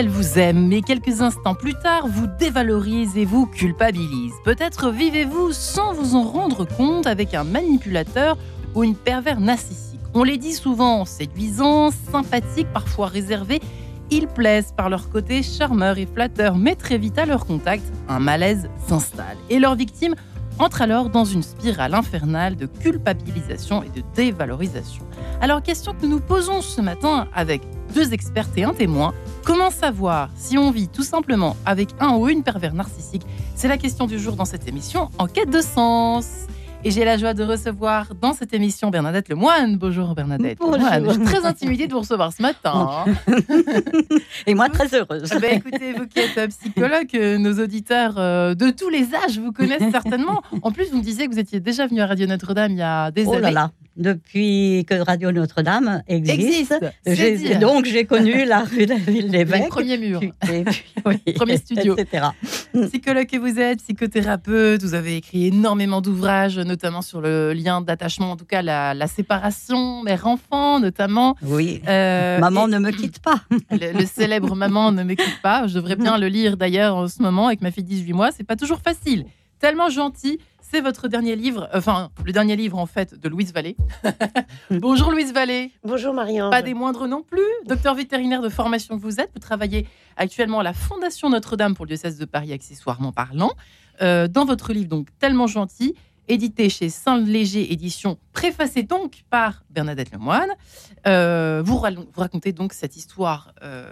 Qu'elle vous aime, mais quelques instants plus tard, vous dévalorise et vous culpabilise. Peut-être vivez-vous sans vous en rendre compte avec un manipulateur ou une pervers narcissique. On les dit souvent séduisants, sympathiques, parfois réservés. Ils plaisent par leur côté charmeur et flatteur, mais très vite à leur contact, un malaise s'installe. Et leurs victimes entrent alors dans une spirale infernale de culpabilisation et de dévalorisation. Alors, question que nous nous posons ce matin avec deux experts et un témoin. Comment savoir si on vit tout simplement avec un ou une pervers narcissique? C'est la question du jour dans cette émission En quête de sens. Et j'ai la joie de recevoir dans cette émission Bernadette Lemoine. Bonjour Bernadette. Bonjour. Je suis très intimidée de vous recevoir ce matin. Et moi, très heureuse. Ben, écoutez, vous qui êtes psychologue, euh, nos auditeurs euh, de tous les âges vous connaissent certainement. En plus, vous me disiez que vous étiez déjà venu à Radio Notre-Dame il y a des Oh années. là là, depuis que Radio Notre-Dame existe, Existe, donc j'ai connu la rue de la ville. Et puis, oui, Premier studio. Etc. Psychologue que vous êtes, psychothérapeute, vous avez écrit énormément d'ouvrages, notamment sur le lien d'attachement, en tout cas la, la séparation mère-enfant, notamment. Oui. Euh, Maman et ne me quitte pas. le, le célèbre Maman ne m'écoute pas. Je devrais bien le lire d'ailleurs en ce moment avec ma fille de 18 mois. C'est pas toujours facile. Tellement gentil. C'est votre dernier livre, enfin le dernier livre en fait de Louise Vallée. Bonjour Louise Vallée. Bonjour Marianne. Pas des moindres non plus. Docteur vétérinaire de formation que vous êtes, vous travaillez actuellement à la Fondation Notre-Dame pour le diocèse de Paris, accessoirement parlant. Euh, dans votre livre, donc tellement gentil, édité chez Saint-Léger Édition, préfacé donc par Bernadette Lemoine, euh, vous, ra- vous racontez donc cette histoire, euh,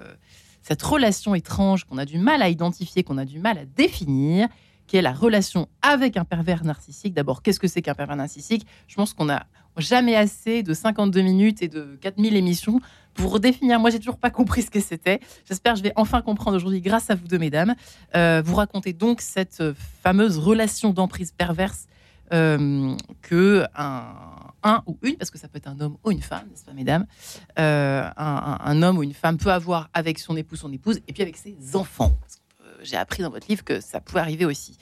cette relation étrange qu'on a du mal à identifier, qu'on a du mal à définir, qui est la relation avec un pervers narcissique. D'abord, qu'est-ce que c'est qu'un pervers narcissique? Je pense qu'on a jamais assez de 52 minutes et de 4000 émissions pour redéfinir. Moi, j'ai toujours pas compris ce que c'était. J'espère que je vais enfin comprendre aujourd'hui grâce à vous deux, mesdames. Euh, vous racontez donc cette fameuse relation d'emprise perverse euh, que un, un ou une, parce que ça peut être un homme ou une femme, n'est-ce pas, mesdames, euh, un, homme ou une femme peut avoir avec son époux, son épouse, et puis avec ses enfants. Parce J'ai appris dans votre livre que ça pouvait arriver aussi.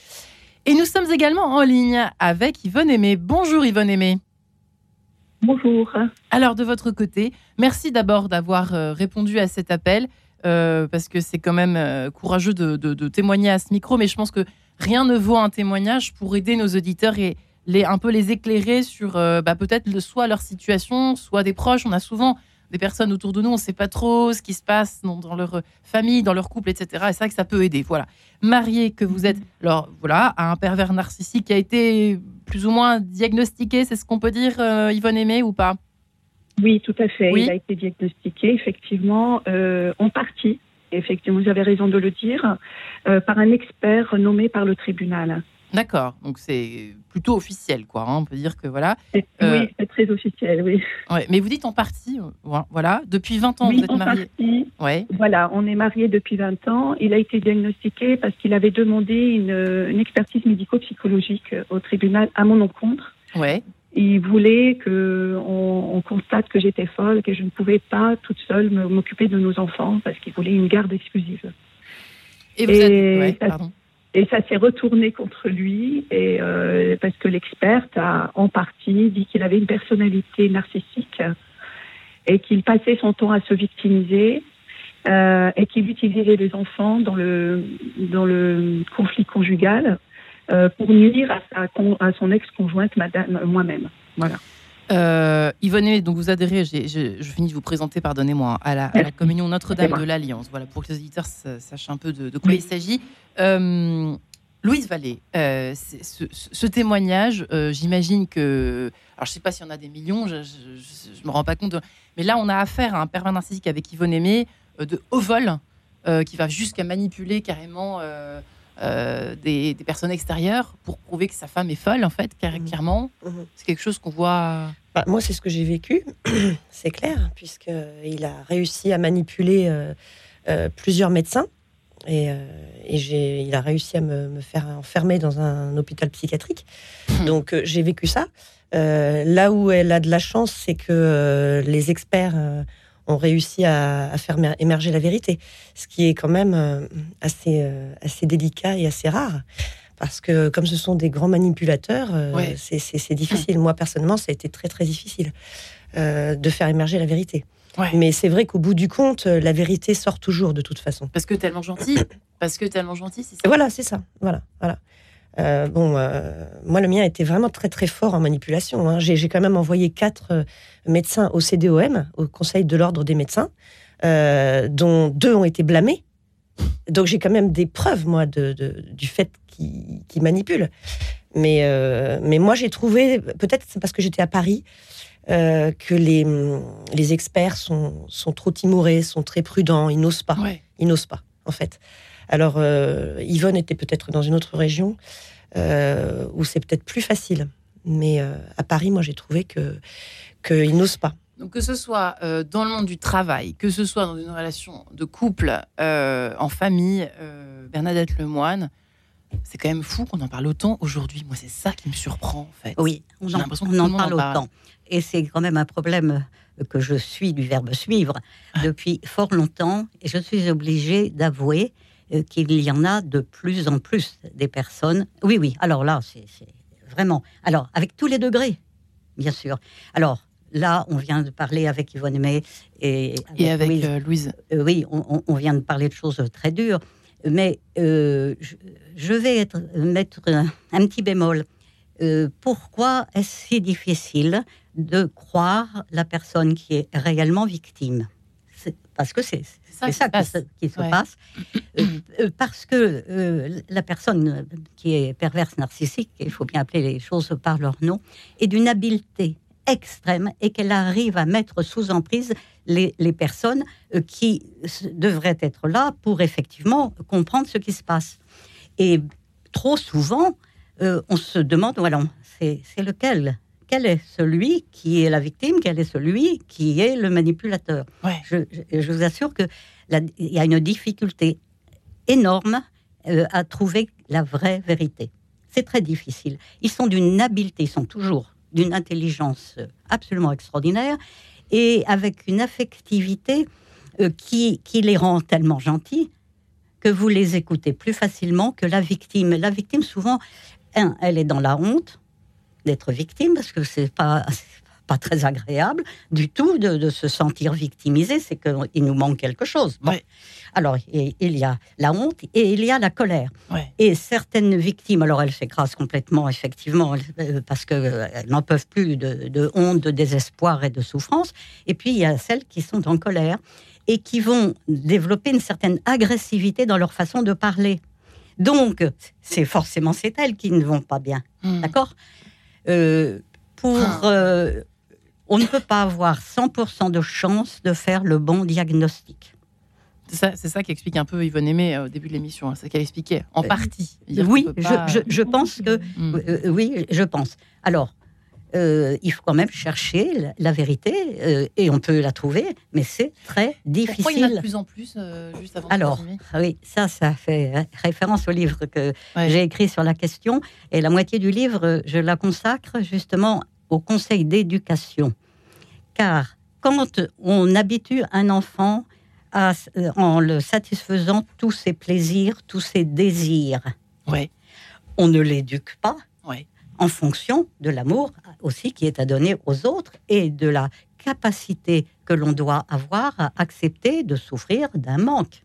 Et nous sommes également en ligne avec Yvonne Aimé. Bonjour Yvonne Aimé. Bonjour. Alors, de votre côté, merci d'abord d'avoir euh, répondu à cet appel, euh, parce que c'est quand même euh, courageux de, de- de témoigner à ce micro, mais je pense que rien ne vaut un témoignage pour aider nos auditeurs et les, un peu les éclairer sur euh, bah, peut-être le- soit leur situation, soit des proches. On a souvent des personnes autour de nous, on ne sait pas trop ce qui se passe dans, dans leur famille, dans leur couple, etc. Et c'est vrai que ça peut aider. Voilà. Marié que vous êtes, alors voilà, à un pervers narcissique qui a été plus ou moins diagnostiqué, c'est ce qu'on peut dire, euh, Yvonne Aimé, ou pas? Oui, tout à fait. Oui. Il a été diagnostiqué, effectivement, euh, en partie, effectivement, vous avez raison de le dire, euh, par un expert nommé par le tribunal. D'accord, donc c'est plutôt officiel, quoi. hein. On peut dire que voilà. Euh, Oui, c'est très officiel, oui. Ouais, mais vous dites en partie, euh, voilà. Depuis 20 ans, oui, vous êtes en marié. partie. Ouais. Voilà, on est mariés depuis 20 ans. Il a été diagnostiqué parce qu'il avait demandé une, une expertise médico-psychologique au tribunal à mon encontre. Ouais. Il voulait que on, on constate que j'étais folle, que je ne pouvais pas toute seule m'occuper de nos enfants parce qu'il voulait une garde exclusive. Et vous Et êtes. Ouais, ça- pardon. Et ça s'est retourné contre lui euh, parce que l'experte a en partie dit qu'il avait une personnalité narcissique et qu'il passait son temps à se victimiser euh, et qu'il utilisait les enfants dans le conflit conjugal euh, pour nuire à, à son ex-conjointe, madame moi-même. Voilà. Euh, Yvonne Aimé, donc vous adhérez, j'ai- je finis de vous présenter, pardonnez-moi, à la, à la Merci. communion Notre-Dame de l'Alliance. Voilà, pour que les auditeurs sa- sachent un peu de, de quoi Oui. il s'agit. Euh, Louise Vallée, euh, ce, témoignage, j'imagine que. Alors, je ne sais pas s'il y en a des millions, je ne me rends pas compte. de- mais là, on a affaire à un pervers narcissique avec Yvonne Aimé de haut vol, qui va jusqu'à manipuler carrément euh, euh, des, des personnes extérieures pour prouver que sa femme est folle, en fait, car- Mhm. clairement. Mhm. C'est quelque chose qu'on voit. Bah, moi, c'est ce que j'ai vécu, c'est clair, puisqu'il a réussi à manipuler euh, euh, plusieurs médecins. Et, euh, il a réussi à me, me faire enfermer dans un hôpital psychiatrique. Donc, euh, j'ai vécu ça. Euh, là où elle a de la chance, c'est que euh, les experts euh, ont réussi à, à faire mer- émerger la vérité, ce qui est quand même euh, assez, euh, assez délicat et assez rare. Parce que comme ce sont des grands manipulateurs, euh, Ouais. c'est- difficile. Moi, personnellement, ça a été très, très difficile euh, de faire émerger la vérité. Ouais. Mais c'est vrai qu'au bout du compte, la vérité sort toujours de toute façon. Parce que tellement gentil. Parce que tellement gentil, c'est Et voilà, c'est ça. Voilà, voilà. Euh, bon, euh, moi, le mien était vraiment très, très fort en manipulation. hein. J'ai quand même envoyé quatre euh, médecins au CDOM, au Conseil de l'Ordre des médecins, euh, dont deux ont été blâmés. Donc, j'ai quand même des preuves, moi, de, de- du fait qu'ils manipulent. Mais, mais moi, j'ai trouvé, peut-être c'est parce que j'étais à Paris, que les, les experts sont, sont trop timorés, sont très prudents, ils n'osent pas Ouais. ils n'osent pas, en fait. Alors, euh, Yvonne était peut-être dans une autre région euh, où c'est peut-être plus facile. Mais euh, à Paris, moi, j'ai trouvé que qu'ils n'osent pas. Donc que ce soit euh, dans le monde du travail, que ce soit dans une relation de couple, euh, en famille, euh, Bernadette Lemoine, c'est quand même fou qu'on en parle autant aujourd'hui. Moi, c'est ça qui me surprend, en fait. Oui, on J'ai en, que on en parle en parle. autant. Et c'est quand même un problème que je suis du verbe suivre depuis fort longtemps. Et je suis obligée d'avouer euh, qu'il y en a de plus en plus des personnes. Oui, oui, alors là, c'est vraiment. Alors, avec tous les degrés, bien sûr. Alors, là, on vient de parler avec Yvonne Aimé et, Et avec Louise euh, Louise. euh, oui, on, vient de parler de choses très dures, mais euh, je, je vais être- mettre un, un petit bémol. Euh, pourquoi est-ce si difficile de croire la personne qui est réellement victime? Parce que c'est ça, qui, se, qui se Ouais. passe. Euh, euh, parce que euh, la personne qui est perverse narcissique, il faut bien appeler les choses par leur nom, est d'une habileté extrême et qu'elle arrive à mettre sous emprise les, les personnes qui devraient être là pour effectivement comprendre ce qui se passe. Et trop souvent, euh, on se demande, voilà, c'est lequel? Quel est celui qui est la victime Quel est celui qui est le manipulateur Ouais. je, je- je vous assure que la- il y a une difficulté énorme euh, à trouver la vraie vérité. C'est très difficile. Ils sont d'une habileté, ils sont toujours d'une intelligence absolument extraordinaire et avec une affectivité euh, qui, qui les rend tellement gentils que vous les écoutez plus facilement que la victime. La victime, souvent, un, elle est dans la honte d'être victime parce que c'est pas pas très agréable du tout de, de se sentir victimisé, c'est qu'il nous manque quelque chose. Bon. Alors, il y a la honte et il y a la colère. Et certaines victimes, alors elles s'écrasent complètement, effectivement, euh, parce qu'elles n'en peuvent plus de, de honte, de désespoir et de souffrance. Et puis, il y a celles qui sont en colère et qui vont développer une certaine agressivité dans leur façon de parler. Donc, c'est forcément c'est elles qui ne vont pas bien. Hmm. D'accord? Euh, Pour. Ah. euh, on ne peut pas avoir 100% de chance de faire le bon diagnostic. C'est ça, c'est ça qui explique un peu Yvonne Aimé euh, au début de l'émission. hein. C'est ce qu'elle expliquait, en partie. Oui, je, pas- je- je pense que. Hmm. Euh, oui, je pense. Alors, euh, il faut quand même chercher la, la vérité euh, et on peut la trouver, mais c'est très Pourquoi il y en a de difficile. plus en plus euh, juste avant Alors, ah oui, ça, ça fait ré- référence au livre que Ouais. j'ai écrit sur la question. Et la moitié du livre, je la consacre justement au conseil d'éducation. Car quand on habitue un enfant à, en le satisfaisant tous ses plaisirs, tous ses désirs, Ouais. on ne l'éduque pas Ouais. En fonction de l'amour aussi qui est à donner aux autres et de la capacité que l'on doit avoir à accepter de souffrir d'un manque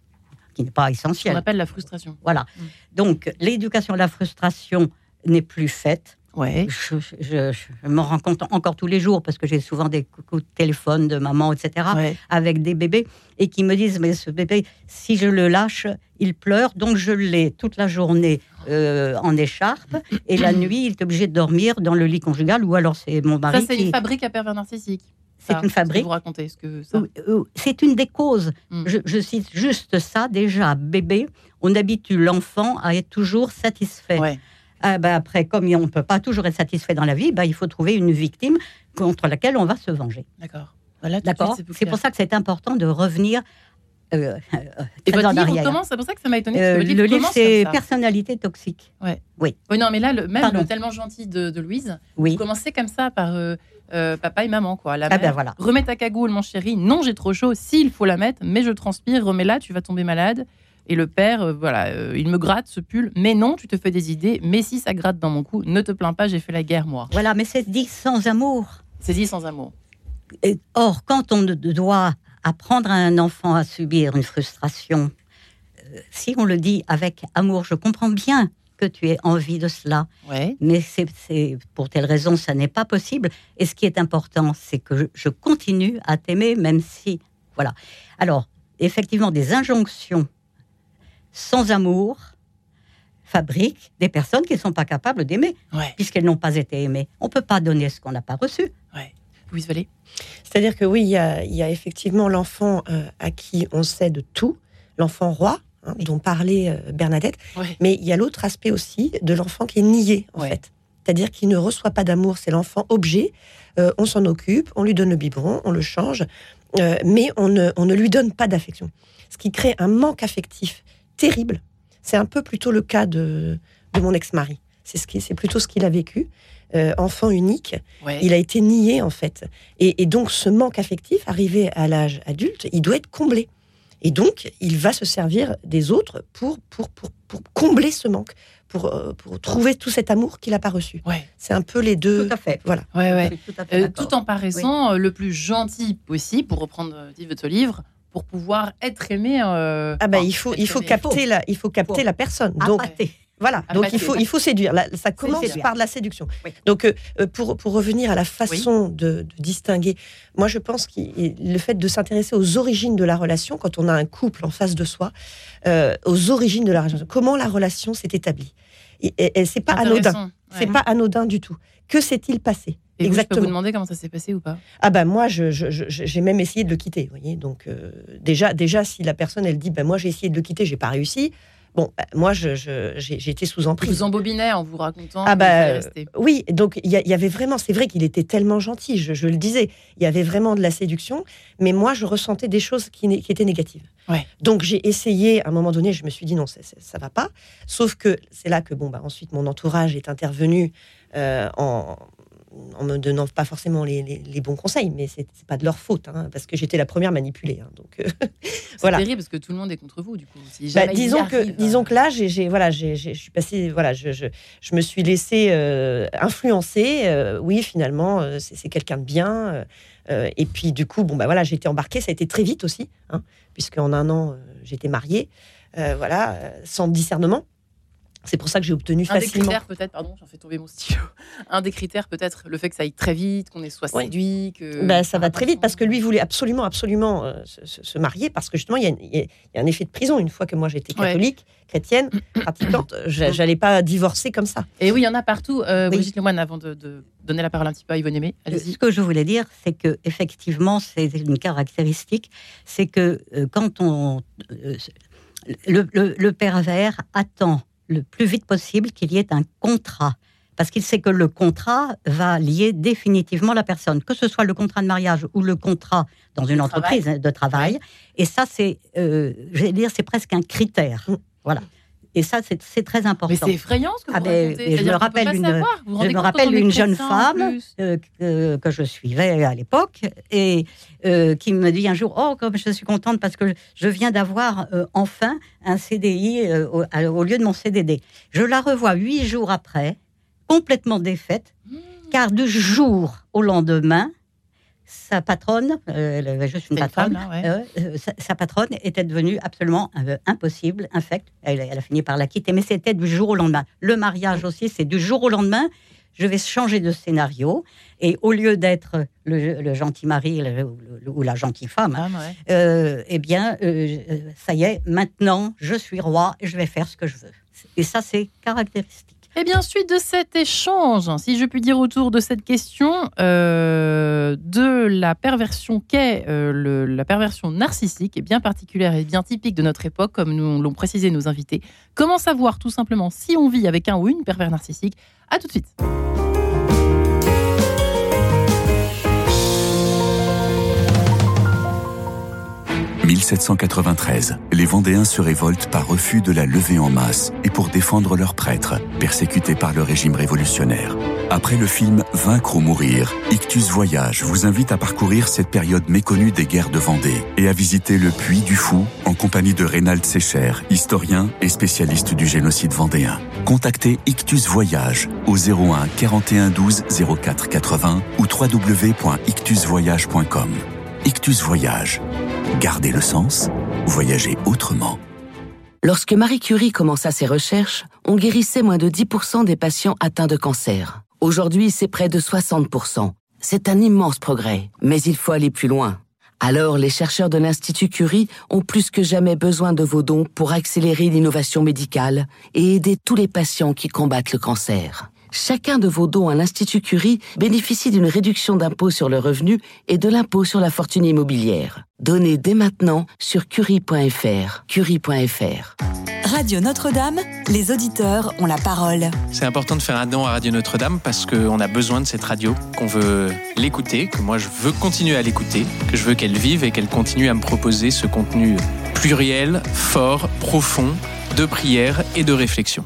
qui n'est pas On essentiel. appelle la frustration. Voilà. Mm. Donc l'éducation à la frustration n'est plus faite. Ouais. Je, je- je m'en rends compte encore tous les jours parce que j'ai souvent des coups de téléphone de maman, etc ouais. avec des bébés et qui me disent mais ce bébé si je le lâche il pleure donc je l'ai toute la journée euh, en écharpe et la nuit il est obligé de dormir dans le lit conjugal ou alors c'est mon Ça, mari c'est qui une fabrique à pervers narcissique. C'est Ça, une fabrique. Vous racontez ce que ça. Euh, c'est une des causes Mm. je, je cite juste ça déjà bébé on habitue l'enfant à être toujours satisfait Ouais. Ah ben après comme on ne peut pas toujours être satisfait dans la vie ben il faut trouver une victime contre laquelle on va se venger D'accord. Voilà, d'accord c'est pour ça que c'est important de revenir euh, euh, Et votre livre commence, c'est pour ça que ça m'a étonné. Euh, le livre, c'est personnalité toxique. Oui, non, mais là, le, même Pardon. le tellement gentil de, de Louise, Oui. vous commencez comme ça par euh, euh, papa et maman, quoi. La Ah mère, ben voilà. remets ta cagoule, mon chéri. Non, j'ai trop chaud. S'il faut la mettre, mais je transpire, remets-la, tu vas tomber malade. Et le père, euh, voilà, euh, il me gratte ce pull. Mais non, tu te fais des idées. Mais si ça gratte dans mon cou, ne te plains pas, j'ai fait la guerre, moi. Voilà, mais c'est dit sans amour. C'est dit sans amour. et- or, quand on doit apprendre à un enfant à subir une frustration, euh, si on le dit avec amour, je comprends bien que tu aies envie de cela, Ouais. mais c'est c'est- pour telle raison, ça n'est pas possible. Et ce qui est important, c'est que je, je continue à t'aimer, même si. Voilà. Alors, effectivement, des injonctions sans amour fabriquent des personnes qui ne sont pas capables d'aimer, Ouais. puisqu'elles n'ont pas été aimées. On ne peut pas donner ce qu'on n'a pas reçu. Louise Vallée. C'est-à-dire que oui, il y a, il y a effectivement l'enfant euh, à qui on cède tout, l'enfant roi, hein, dont parlait euh, Bernadette, Ouais. mais il y a l'autre aspect aussi de l'enfant qui est nié, en Ouais. fait. C'est-à-dire qu'il ne reçoit pas d'amour, c'est l'enfant objet, euh, on s'en occupe, on lui donne le biberon, on le change, euh, mais on ne, on ne lui donne pas d'affection. Ce qui crée un manque affectif terrible. C'est un peu plutôt le cas de, de mon ex-mari. C'est ce qui- c'est plutôt ce qu'il a vécu. Euh, enfant unique, Ouais. il a été nié en fait. Et, et donc ce manque affectif, arrivé à l'âge adulte, il doit être comblé. Et donc il va se servir des autres pour, pour, pour, pour combler ce manque, pour, euh, pour trouver tout cet amour qu'il n'a pas reçu. Ouais. C'est un peu les deux. Tout à fait. Voilà. Ouais, tout à fait Euh, tout en paraissant le plus gentil possible, pour reprendre euh, dit votre livre, pour pouvoir être aimé. euh, Ah bah, il faut, il faut aimé. capter la, il faut capter la personne. Donc voilà. Donc il faut, il faut séduire. Ça commence séduire. par de la séduction. Oui. Donc euh, euh, pour, pour revenir à la façon de, de distinguer, moi je pense que le fait de s'intéresser aux origines de la relation, quand on a un couple en face de soi, euh, aux origines de la relation, comment la relation s'est établie. Et, et- et c'est pas anodin. C'est pas anodin du tout. Que s'est-il passé? Et vous, je peux vous Exactement. demander comment ça s'est passé ou pas? Ah ben moi, je- je- je- j'ai même essayé de le quitter. Vous voyez, donc euh, déjà, déjà, si la personne elle dit, ben moi j'ai essayé de le quitter, j'ai pas réussi. Bon, ben, moi je- je- j'ai j'ai été sous Je emprise. vous embobinait en vous racontant Ah bah, fallait rester. Oui, donc il y, avait vraiment, c'est vrai qu'il était tellement gentil, je, je le disais, il y avait vraiment de la séduction, mais moi je ressentais des choses qui, qui étaient négatives. Ouais. Donc j'ai essayé, à un moment donné, je me suis dit non, c'est- c'est- ça va pas. Sauf que c'est là que bon, bah, ensuite mon entourage est intervenu euh, en, en me donnant pas forcément les, les- les bons conseils, mais c'est c'est pas de leur faute, hein, parce que j'étais la première manipulée. hein, donc euh, C'est voilà. terrible parce que tout le monde est contre vous, du coup. Si Bah, disons que arrive, disons que là j'ai voilà je suis passée voilà je, je, je me suis laissée euh, influencer euh, oui finalement euh, c'est c'est quelqu'un de bien euh, euh, et puis du coup bon bah voilà j'ai été embarquée ça a été très vite aussi hein, puisque en un an euh, j'étais mariée euh, voilà euh, sans discernement c'est pour ça que j'ai obtenu un des facilement critères peut-être, pardon, j'en fais tomber mon stylo. Un des critères peut-être, le fait que ça aille très vite, qu'on ait soit Ouais. séduit, que. Bah, ça va très vite parce que lui voulait absolument, absolument euh, se, se- se marier parce que justement il y, a, y y un effet de prison. Une fois que moi j'étais Ouais. catholique, chrétienne, pratiquante, j'a- j'allais pas divorcer comme ça. Et oui, il y en a partout. Euh, Oui. Brigitte Lemoine, avant de, de donner la parole un petit peu à Yvonne Aimé, allez-y. Ce que je voulais dire, c'est que effectivement, c'est une caractéristique, c'est que euh, quand on euh, le, le- le pervers attend le plus vite possible qu'il y ait un contrat. Parce qu'il sait que le contrat va lier définitivement la personne, que ce soit le contrat de mariage ou le contrat dans une De entreprise hein, de travail. Et ça, c'est, euh, dire, c'est presque un critère. Mm. Voilà. Et ça, c'est très important. Mais c'est effrayant ce que vous Ah ben, je me rappelle une- savoir. Vous rendez je me rappelle une jeune femme plus. euh, que, que je suivais à l'époque et euh, qui me dit un jour Oh, comme je suis contente parce que je viens d'avoir euh, enfin un CDI euh, au lieu de mon CDD. Je la revois huit jours après, complètement défaite, Mmh. car du jour au lendemain, sa patronne, euh, elle avait juste une patronne, femme, ouais. euh, euh, sa, sa patronne était devenue absolument euh, impossible, infecte. Elle, elle a fini par la quitter, mais c'était du jour au lendemain. Le mariage aussi, c'est du jour au lendemain. Je vais changer de scénario et au lieu d'être le, le gentil mari le- le- ou la gentille femme, hein, ouais. eh bien, ça y est, maintenant, je suis roi et je vais faire ce que je veux. Et ça, c'est caractéristique. Eh bien, suite de cet échange, si je puis dire autour de cette question euh, de la perversion qu'est euh, la perversion narcissique, est bien particulière et bien typique de notre époque, comme nous l'ont précisé nos invités. Comment savoir tout simplement si on vit avec un ou une pervers narcissique? À tout de suite. 1793, les Vendéens se révoltent par refus de la levée en masse et pour défendre leurs prêtres, persécutés par le régime révolutionnaire. Après le film Vaincre ou mourir, Ictus Voyage vous invite à parcourir cette période méconnue des guerres de Vendée et à visiter le Puy du Fou en compagnie de Reynald Secher, historien et spécialiste du génocide vendéen. Contactez Ictus Voyage au 01 41 12 04 80 ou www.ictusvoyage.com. Ictus Voyage. Gardez le sens, voyagez autrement. Lorsque Marie Curie commença ses recherches, on guérissait moins de 10% des patients atteints de cancer. Aujourd'hui, c'est près de 60%. C'est un immense progrès, mais il faut aller plus loin. Alors, les chercheurs de l'Institut Curie ont plus que jamais besoin de vos dons pour accélérer l'innovation médicale et aider tous les patients qui combattent le cancer. Chacun de vos dons à l'Institut Curie bénéficie d'une réduction d'impôt sur le revenu et de l'impôt sur la fortune immobilière. Donnez dès maintenant sur curie.fr. Curie.fr. Radio Notre-Dame, les auditeurs ont la parole. C'est important de faire un don à Radio Notre-Dame parce qu'on a besoin de cette radio, qu'on veut l'écouter, que moi je veux continuer à l'écouter, que je veux qu'elle vive et qu'elle continue à me proposer ce contenu pluriel, fort, profond, de prière et de réflexion.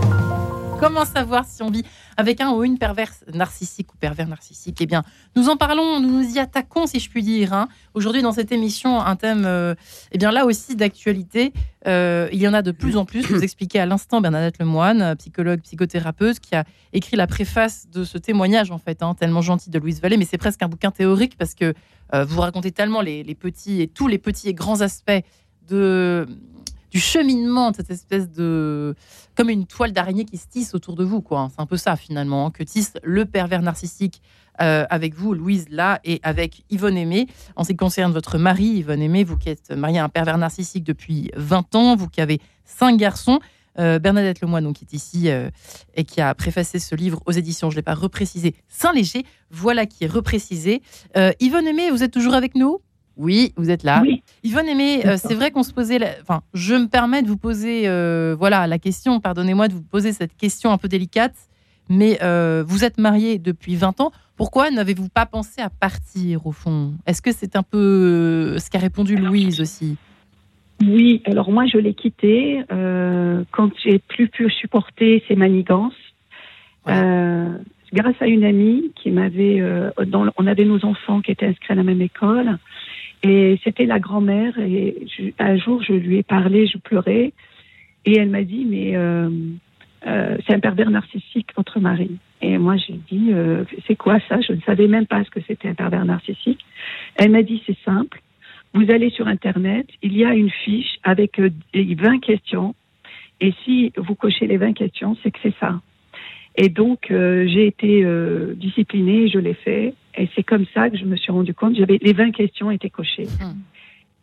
Comment savoir si on vit avec un ou une perverse narcissique ou pervers narcissique? Eh bien, nous en parlons, nous nous y attaquons, si je puis dire. hein. Aujourd'hui, dans cette émission, un thème, euh, eh bien là aussi d'actualité. Euh, il y en a de plus en plus. Vous expliquez à l'instant Bernadette Lemoine, psychologue, psychothérapeute, qui a écrit la préface de ce témoignage, en fait, hein, tellement gentil de Louise Vallée. Mais c'est presque un bouquin théorique parce que euh, vous racontez tellement les, les petits et tous les petits et grands aspects de du cheminement de cette espèce de comme une toile d'araignée qui se tisse autour de vous quoi. C'est un peu ça finalement hein, que tisse le pervers narcissique euh, avec vous Louise là et avec Yvonne Aimé. En ce qui concerne votre mari Yvonne Aimé vous qui êtes mariée à un pervers narcissique depuis 20 ans vous qui avez cinq garçons euh, Bernadette Lemoine donc, qui est ici euh, et qui a préfacé ce livre aux éditions, je ne l'ai pas reprécisé, Saint-Léger, voilà qui est reprécisé. Yvonne Aimé, vous êtes toujours avec nous? Oui, vous êtes là. Oui. Yvonne Aimé, euh, c'est vrai qu'on se posait, la- enfin, je me permets de vous poser, euh, voilà, la question, pardonnez-moi de vous poser cette question un peu délicate, mais euh, vous êtes mariée depuis 20 ans, pourquoi n'avez-vous pas pensé à partir au fond? Est-ce que c'est un peu ce qu'a répondu Louise aussi? Oui, alors moi je l'ai quitté quand j'ai plus pu supporter ses manigances. Grâce à une amie qui m'avait, euh, on avait nos enfants qui étaient inscrits à la même école, et c'était la grand-mère. Et je- un jour je lui ai parlé, je pleurais, et elle m'a dit mais euh, euh, c'est un pervers narcissique votre mari. Et moi j'ai dit euh, c'est quoi ça? Je ne savais même pas ce que c'était un pervers narcissique. Elle m'a dit c'est simple. Vous allez sur Internet, il y a une fiche avec euh, des 20 questions. Et si vous cochez les 20 questions, c'est que c'est ça. Et donc, euh, j'ai été euh, disciplinée, je l'ai fait. Et c'est comme ça que je me suis rendu compte, j'avais les 20 questions étaient cochées. Hmm.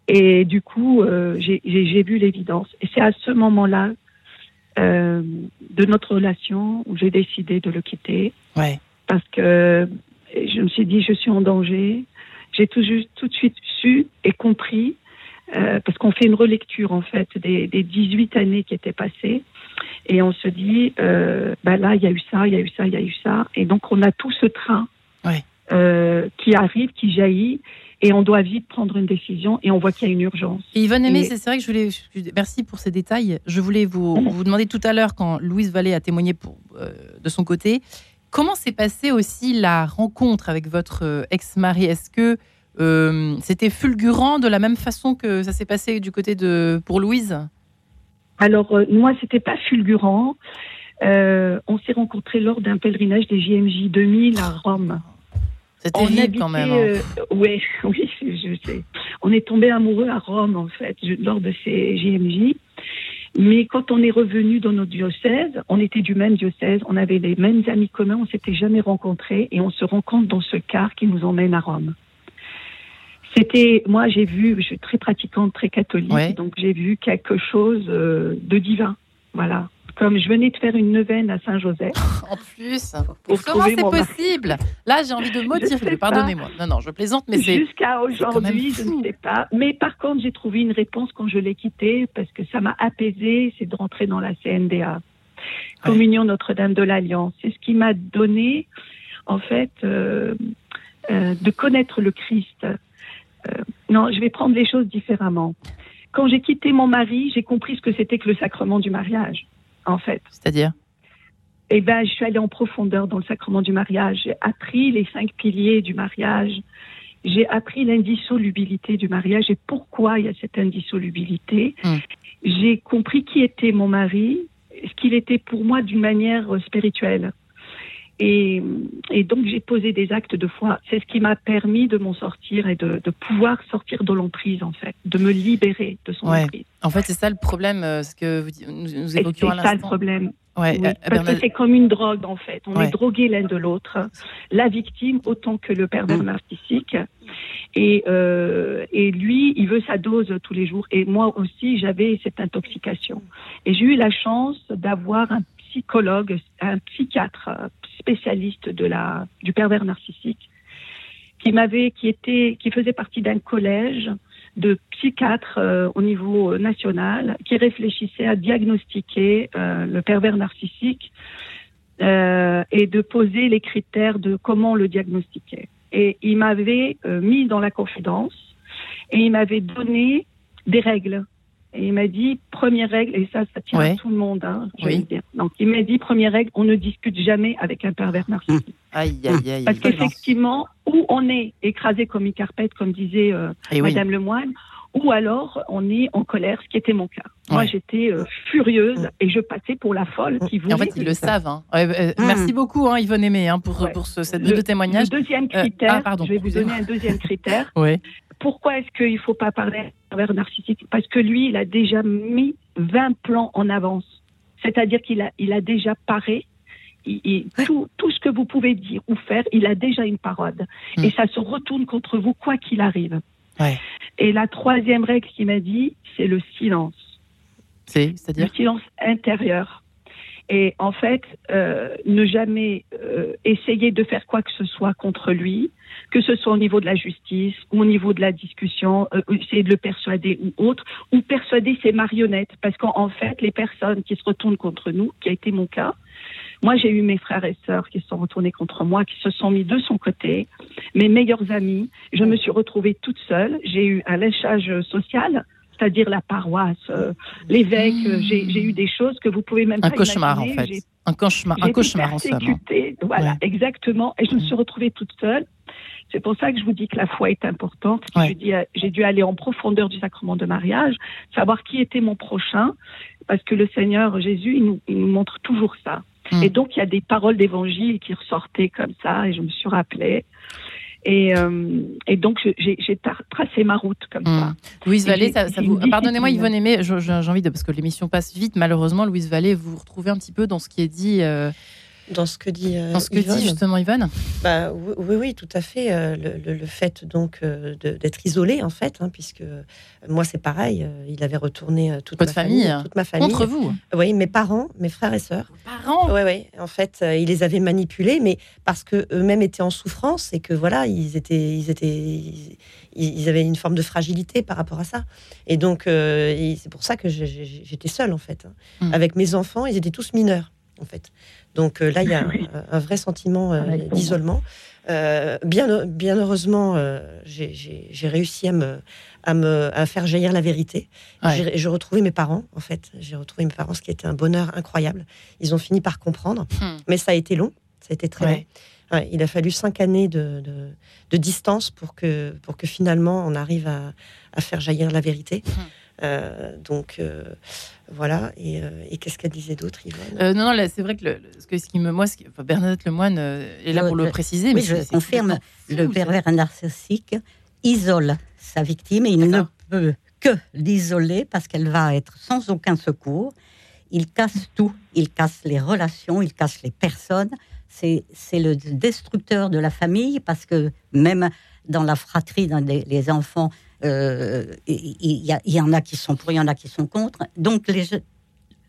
Et du coup, euh, j'ai- vu l'évidence. Et c'est à ce moment-là euh, de notre relation où j'ai décidé de le quitter Ouais. parce que je me suis dit je suis en danger. J'ai tout, juste- tout de suite su et compris euh, parce qu'on fait une relecture en fait des, des 18 années qui étaient passées et on se dit euh, bah là il y a eu ça, il y a eu ça, il y a eu ça et donc on a tout ce train euh, qui arrive, qui jaillit et on doit vite prendre une décision et on voit qu'il y a une urgence. Et Yvonne Aimé, Et- c'est c'est vrai que je voulais. Merci pour ces détails. Je voulais vous, vous demander tout à l'heure, quand Louise Vallée a témoigné pour, euh, de son côté, comment s'est passée aussi la rencontre avec votre ex-mari? Est-ce que euh, c'était fulgurant de la même façon que ça s'est passé du côté de pour Louise? Alors, euh, moi, c'était pas fulgurant. Euh, on s'est rencontrés lors d'un pèlerinage des JMJ 2000 à Rome. C'est On terrible habitait, quand même. hein. euh, ouais, oui, je sais. On est tombé amoureux à Rome, en fait, lors de ces JMJ. Mais quand on est revenu dans notre diocèse, on était du même diocèse, on avait les mêmes amis communs, on s'était jamais rencontrés et on se rencontre dans ce car qui nous emmène à Rome. C'était, moi j'ai vu, je suis très pratiquante, très catholique, Ouais. donc j'ai vu quelque chose euh, de divin. Voilà. comme je venais de faire une neuvaine à Saint-Joseph. En plus, Pour comment c'est possible? Là, j'ai envie de motiver. Pardonnez-moi. Non, non, je plaisante, mais c'est. Jusqu'à aujourd'hui, je ne sais pas. Mais par contre, j'ai trouvé une réponse quand je l'ai quitté parce que ça m'a apaisé, c'est de rentrer dans la CNDA, Communion Notre-Dame de l'Alliance. C'est ce qui m'a donné, en fait, euh, euh, de connaître le Christ. Euh, non, je vais prendre les choses différemment. Quand j'ai quitté mon mari, j'ai compris ce que c'était que le sacrement du mariage, en fait. C'est-à-dire Eh ben, je suis allée en profondeur dans le sacrement du mariage. J'ai appris les cinq piliers du mariage. J'ai appris l'indissolubilité du mariage et pourquoi il y a cette indissolubilité. Mm. J'ai compris qui était mon mari, ce qu'il était pour moi d'une manière spirituelle. Et, et donc j'ai posé des actes de foi. C'est ce qui m'a permis de m'en sortir et de, de pouvoir sortir de l'emprise en fait, de me libérer de son Ouais. emprise. En fait, c'est ça le problème, euh, ce que vous, nous, nous évoquions c'est à ça le l'instant. problème. Ouais, Oui, euh, parce que c'est comme une drogue en fait. On Ouais. est drogué l'un de l'autre, la victime autant que le pervers Mm. narcissique. Et, euh, et lui, il veut sa dose tous les jours. Et moi aussi, j'avais cette intoxication. Et j'ai eu la chance d'avoir un psychologue, un psychiatre euh, spécialiste de la du pervers narcissique, qui m'avait, qui était, qui faisait partie d'un collège de psychiatres euh, au niveau national qui réfléchissait à diagnostiquer euh, le pervers narcissique euh, et de poser les critères de comment le diagnostiquer. Et il m'avait euh, mis dans la confidence et il m'avait donné des règles. Et il m'a dit, première règle, et ça, ça tient Ouais. à tout le monde, hein, je Oui. dire. Donc, il m'a dit, première règle, on ne discute jamais avec un pervers narcissique. Aïe, aïe, aïe. Parce qu'effectivement, où on est écrasé comme une carpette, comme disait euh, oui. Madame Lemoine, ou alors on est en colère, ce qui était mon cas. Moi, j'étais euh, furieuse et je passais pour la folle qui voulait. En fait, ils le savent. hein. Ouais, euh, Mm. Merci beaucoup, hein, Yvonne Aimé, hein, pour, Ouais. pour ce, cette Le-. Le deuxième Euh, critère, ah, pardon, je vais vous donner un deuxième critère. Ouais. Pourquoi est-ce qu'il ne faut pas parler d'un pervers narcissique? Parce que lui, il a déjà mis 20 plans en avance. C'est-à-dire qu'il a, il a déjà paré. Il- il- tout, tout ce que vous pouvez dire ou faire, il a déjà une parole. Mm. Et ça se retourne contre vous, quoi qu'il arrive. Ouais. Et la troisième règle qu'il m'a dit, c'est le silence. C'est, le c'est-à-dire? silence intérieur. Et en fait, euh, ne jamais euh, essayer de faire quoi que ce soit contre lui, que ce soit au niveau de la justice ou au niveau de la discussion, euh, essayer de le persuader ou autre, ou persuader ses marionnettes, parce qu'en en fait, les personnes qui se retournent contre nous, qui a été mon cas, moi j'ai eu mes frères et sœurs qui se sont retournés contre moi, qui se sont mis de son côté, mes meilleurs amis, je me suis retrouvée toute seule, j'ai eu un lynchage social, c'est-à-dire la paroisse, euh, l'évêque, euh, j'ai eu des choses que vous pouvez même un pas cauchemar, en fait. Un cauchemar, un cauchemar en somme. Voilà, Ouais. exactement. Et je me suis retrouvée toute seule. C'est pour ça que je vous dis que la foi est importante. Ouais. J'ai dû aller en profondeur du sacrement de mariage, savoir qui était mon prochain, parce que le Seigneur Jésus, il nous, il nous montre toujours ça. Mm. Et donc, il y a des paroles d'évangile qui ressortaient comme ça, et je me suis rappelée. Et, euh, et donc, j'ai j'ai tra- tracé ma route comme Mm. ça. Louise Vallée, ça, ça vous... pardonnez-moi. Yvonne Aimé, j'ai envie de, parce que l'émission passe vite, malheureusement, Louise Vallée, vous vous retrouvez un petit peu dans ce qui est dit, euh, Dans ce que dit, euh, dans ce que Yvonne. dit justement Yvonne. Bah, oui, oui, oui, tout à fait. euh, Le, fait donc euh, d'être isolé, en fait, hein, puisque moi c'est pareil, il avait retourné toute Votre ma famille, famille, toute ma famille. Contre vous, Oui, mes parents, mes frères et sœurs. parents? Oui, oui. En fait, il les avait manipulés, mais parce que eux-mêmes étaient en souffrance et que voilà, ils étaient, ils étaient, ils, ils avaient une forme de fragilité par rapport à ça. Et donc, c'est pour ça que j'étais seule en fait, hein. Mm. avec mes enfants. Ils étaient tous mineurs en fait. Donc euh, là, il y a un, Oui. un vrai sentiment euh, d'isolement. Euh, bien, bien heureusement, euh, j'ai- réussi à me, à me, à faire jaillir la vérité. Ouais. J'ai j'ai retrouvé mes parents, en fait. J'ai retrouvé mes parents, ce qui était un bonheur incroyable. Ils ont fini par comprendre, Hmm. mais ça a été long. Ça a été très Ouais. long. Ouais, il a fallu cinq années de, de, de distance pour que, pour que finalement on arrive à, à faire jaillir la vérité. Hmm. Euh, donc euh, voilà. Et, euh, et qu'est-ce qu'elle disait d'autre, Yvonne non, non, là, c'est vrai que, le, ce, que ce qui me, moi, ce qui- enfin, Bernadette Lemoine est là pour le préciser. oui, mais je confirme, Le fou, ça. pervers narcissique isole sa victime et il ne peut que l'isoler parce qu'elle va être sans aucun secours. Il casse tout, il casse les relations, il casse les personnes. C'est c'est le destructeur de la famille parce que même dans la fratrie, dans les, les enfants, il il y, en a qui sont pour, il y en a qui sont contre. Donc les, je-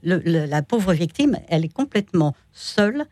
le- le- la pauvre victime, elle est complètement seule.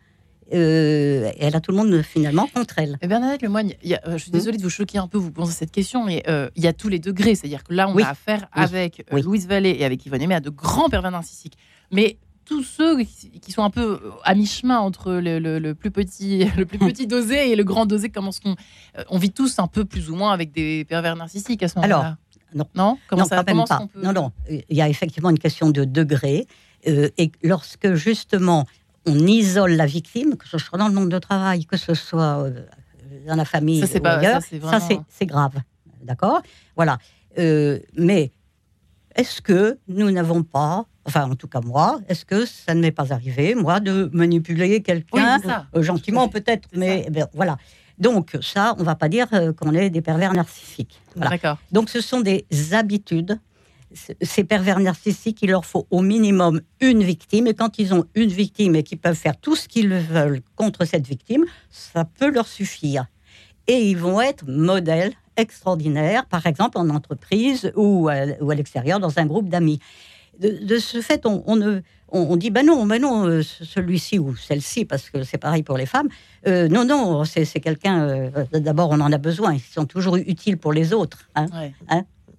euh, elle a tout le monde finalement contre elle. Et Bernadette Lemoigne, y a- euh, je suis Hmm. désolée de vous choquer un peu, vous posez cette question, mais euh, il y a tous les degrés. C'est-à-dire que là, on Oui. a affaire Oui. avec euh, Oui. Louise Vallée et avec Yvonne Aimé à de grands pervers narcissiques. Mais tous ceux qui sont un peu euh, à mi-chemin entre le, le- le plus petit, le plus petit dosé et le grand dosé, comment qu'on euh, on vit tous un peu plus ou moins avec des pervers narcissiques à ce moment-là? Alors, non. Non? Comment non, ça quand même pas. peut- Non, non. Il y a effectivement une question de degré. euh, et lorsque justement on isole la victime, que ce soit dans le monde de travail, que ce soit euh, dans la famille Ça, c'est ou pas- ailleurs, ça, c'est ça, vraiment- c'est c'est grave. D'accord? Voilà. Euh, mais est-ce que nous n'avons pas, enfin en tout cas moi, est-ce que ça ne m'est pas arrivé, moi, de manipuler quelqu'un euh, gentiment peut-être, mais eh bien, voilà. Donc ça, on va pas dire euh, qu'on est des pervers narcissiques. Voilà. D'accord. Donc ce sont des habitudes. Ces pervers narcissiques, il leur faut au minimum une victime. Et quand ils ont une victime et qu'ils peuvent faire tout ce qu'ils veulent contre cette victime, ça peut leur suffire. Et ils vont être modèles extraordinaires, par exemple en entreprise ou à, ou à l'extérieur dans un groupe d'amis. De, de ce fait, on, on ne- on, on dit ben non, ben non, euh, ce- celui-ci ou celle-ci, parce que c'est pareil pour les femmes. euh, non, non, c'est quelqu'un. euh, D'abord, on en a besoin. Ils sont toujours utiles pour les autres. hein Ouais.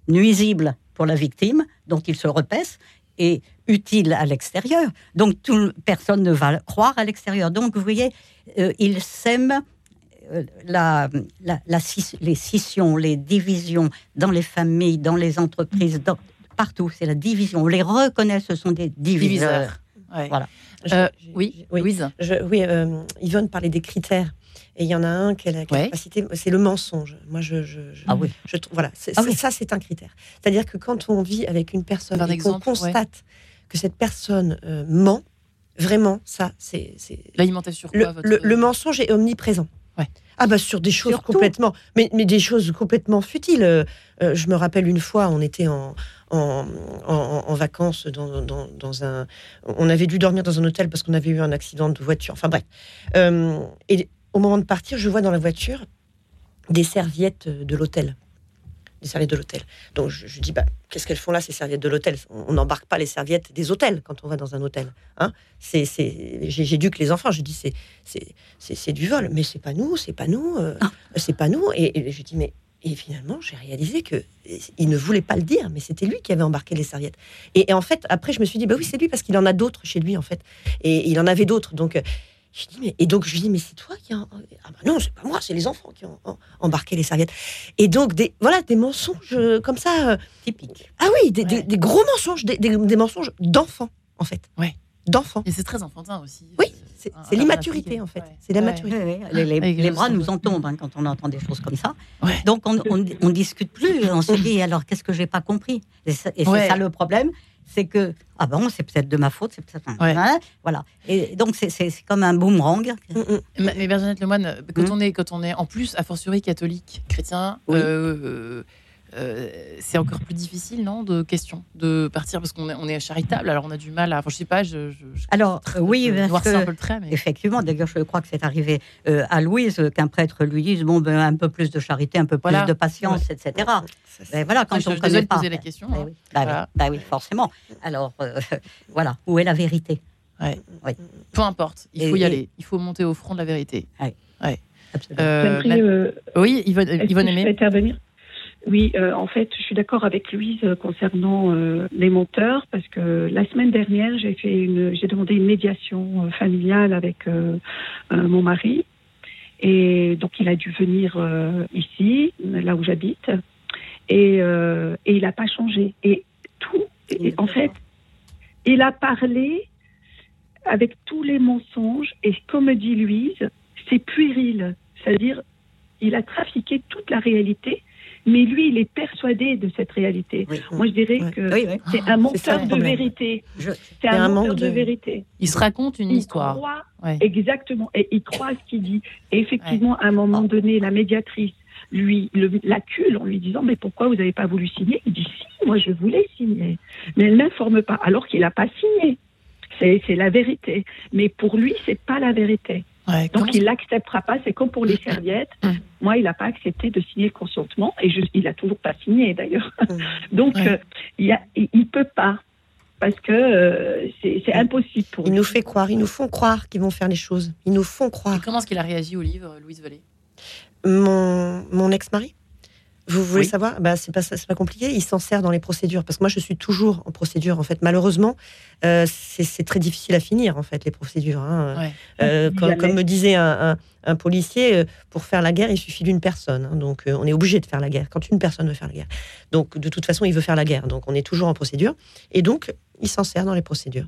nuisible pour la victime, dont il se repaisse, et utile à l'extérieur. Donc tout, personne ne va croire à l'extérieur. Donc vous voyez, euh, il sème euh, la, la- la les scissions, les divisions dans les familles, dans les entreprises, dans- partout. C'est la division. On les reconnaît, ce sont des diviseurs. Ouais. Voilà. Je- Euh, oui, oui. Louise. Je- oui, euh, Yvonne parlait des critères. Et il y en a un qu'elle a, qu'elle a Ouais. pas cité, c'est le mensonge. Moi, je, je, je- Ah oui. je voilà, Ah oui. ça, c'est un critère. C'est-à-dire que quand on vit avec une personne Un et qu'on constate que cette personne euh, ment, vraiment, ça, c'est c'est- L'alimentation sur le, quoi votre... le- le mensonge est omniprésent. Ouais. Ah bah sur des choses complètement, mais, mais des choses complètement futiles. Euh, euh, je me rappelle une fois, on était en, en, en- en vacances dans, dans- dans un, on avait dû dormir dans un hôtel parce qu'on avait eu un accident de voiture. Enfin bref. Euh, et au moment de partir, je vois dans la voiture des serviettes de l'hôtel. Des serviettes de l'hôtel. Donc je, je dis, bah, qu'est-ce qu'elles font là, ces serviettes de l'hôtel? On n'embarque pas les serviettes des hôtels quand on va dans un hôtel. Hein c'est, c'est, j'ai, j'éduque les enfants. Je dis, c'est, c'est, c'est, du vol, mais c'est pas nous, c'est pas nous, euh, c'est pas nous. Et, et je dis, mais et finalement, j'ai réalisé que il ne voulait pas le dire, mais c'était lui qui avait embarqué les serviettes. Et, et en fait, après, je me suis dit, bah oui, c'est lui parce qu'il en a d'autres chez lui, en fait. Et il en avait d'autres. Donc, euh, je dis, mais, et donc, je lui dis, mais c'est toi qui. Ah bah non, c'est pas moi, c'est les enfants qui ont embarqué les serviettes. Et donc, des, voilà, des mensonges euh, comme ça. euh, Typique. ah oui, des, Ouais. des- des gros mensonges, des, des- des mensonges d'enfants, en fait. Ouais. D'enfants. Et c'est très enfantin aussi. Oui, c'est Un- c'est l'immaturité, en fait. Ouais. C'est la maturité. Les, les- les le bras nous en tombent hein, quand on entend des choses comme ça. Ouais. Donc on, on, on discute plus. On se dit alors qu'est-ce que j'ai pas compris? Et, c'est Ouais. ça le problème, c'est que ah bon c'est peut-être de ma faute, c'est peut-être un- Ouais. hein, voilà. Et donc c'est- comme un boomerang. Mm, mm. Mais mais Bernadette Lemoine, euh, quand, Hmm. on est, quand on est en plus, a fortiori catholique, chrétien, Oui. euh, euh, c'est encore plus difficile, non, de question, de partir parce qu'on est, on est charitable, alors on a du mal à. Enfin, je sais pas, je. je, je- Alors, je- oui, je parce que- un peu le trait, mais. Effectivement, d'ailleurs je crois que c'est arrivé euh, à Louise qu'un prêtre lui dise bon ben un peu plus de charité, un peu plus Voilà. de patience, etc. Ça, c'est- Ben voilà quand Ouais, je on suis connaît pas. poser la question, Ben hein. oui, ben oui, Voilà. ben oui, forcément. Alors euh, voilà où est la vérité? Peu importe, il faut y et- aller, il faut monter au front de la vérité. Absolument. Euh, ma- euh, Oui, Yvonne, Yvonne Aimé. intervenir? Oui, euh, en fait, je suis d'accord avec Louise euh, concernant euh, les monteurs parce que la semaine dernière, j'ai fait une, j'ai demandé une médiation euh, familiale avec euh, euh, mon mari. Et donc il a dû venir euh, ici, là où j'habite, et, euh, et il n'a pas changé. Et tout, et en fait, il a parlé avec tous les mensonges. Et comme dit Louise, c'est puéril, c'est-à-dire il a trafiqué toute la réalité, mais lui, il est persuadé de cette réalité. Oui. Moi, je dirais que Oui, oui. c'est un menteur de vérité. Je- C'est Il un, un manque de... de- vérité. Il se raconte une Il histoire. croit Ouais. exactement, et il croit ce qu'il dit. Et effectivement, à un moment donné, la médiatrice lui le- l'accule en lui disant mais pourquoi vous n'avez pas voulu signer? Il dit si, moi je voulais signer, mais elle n'informe pas, alors qu'il n'a pas signé. C'est c'est la vérité. Mais pour lui, c'est pas la vérité. Ouais, Donc il l'acceptera pas. C'est comme pour les serviettes. Moi, il n'a pas accepté de signer le consentement et je, il a toujours pas signé d'ailleurs. Donc Ouais. euh, il, y a- il, il peut pas. parce que euh, c'est impossible pour Il lui. nous fait croire, ils nous font croire qu'ils vont faire les choses. Ils nous font Et croire. comment est-ce qu'il a réagi au livre, Louise Velay Mon, mon ex-mari? Vous voulez Oui. savoir? Bah, C'est pas, compliqué. Il s'en sert dans les procédures. Parce que moi, je suis toujours en procédure, en fait. Malheureusement, euh, c'est très difficile à finir, en fait, les procédures. hein. Ouais. Euh, comme, me disait un, un- un policier, euh, pour faire la guerre, il suffit d'une personne. hein. donc, euh, on est obligé de faire la guerre quand une personne veut faire la guerre. Donc, de toute façon, il veut faire la guerre. Donc, on est toujours en procédure. Et donc, il s'en sert dans les procédures.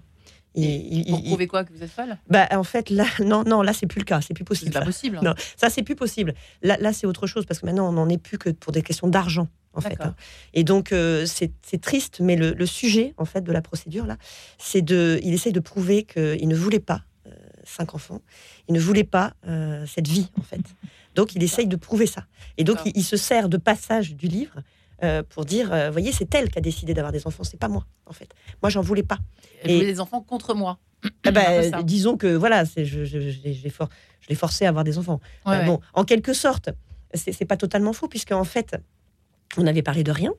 Pour prouver quoi Que vous êtes folle? Bah, en fait, là, non, non, là, c'est plus le cas. C'est plus C'est possible. pas ça. possible. hein. Non, ça, c'est plus possible. Là, là c'est autre chose parce que maintenant, on n'en est plus que pour des questions d'argent, en fait. Hein. Et donc, euh, c'est c'est triste, mais le, le sujet, en fait, de la procédure, là, c'est de. Il essaye de prouver qu'il ne voulait pas euh, cinq enfants. Il ne voulait pas euh, cette vie, en fait. Donc, il essaye de prouver ça. Et donc, il, il se sert de passages du livre euh, pour dire euh, voyez, c'est elle qui a décidé d'avoir des enfants, c'est pas moi, en fait. Moi, j'en voulais pas. Elle Et- voulait des enfants contre moi. Ah bah, ça. disons que voilà, je, je, je l'ai- je l'ai for- je l'ai forcé à avoir des enfants. Ouais, Euh, ouais. Bon, en quelque sorte, c'est pas totalement faux, puisque en fait, on avait parlé de rien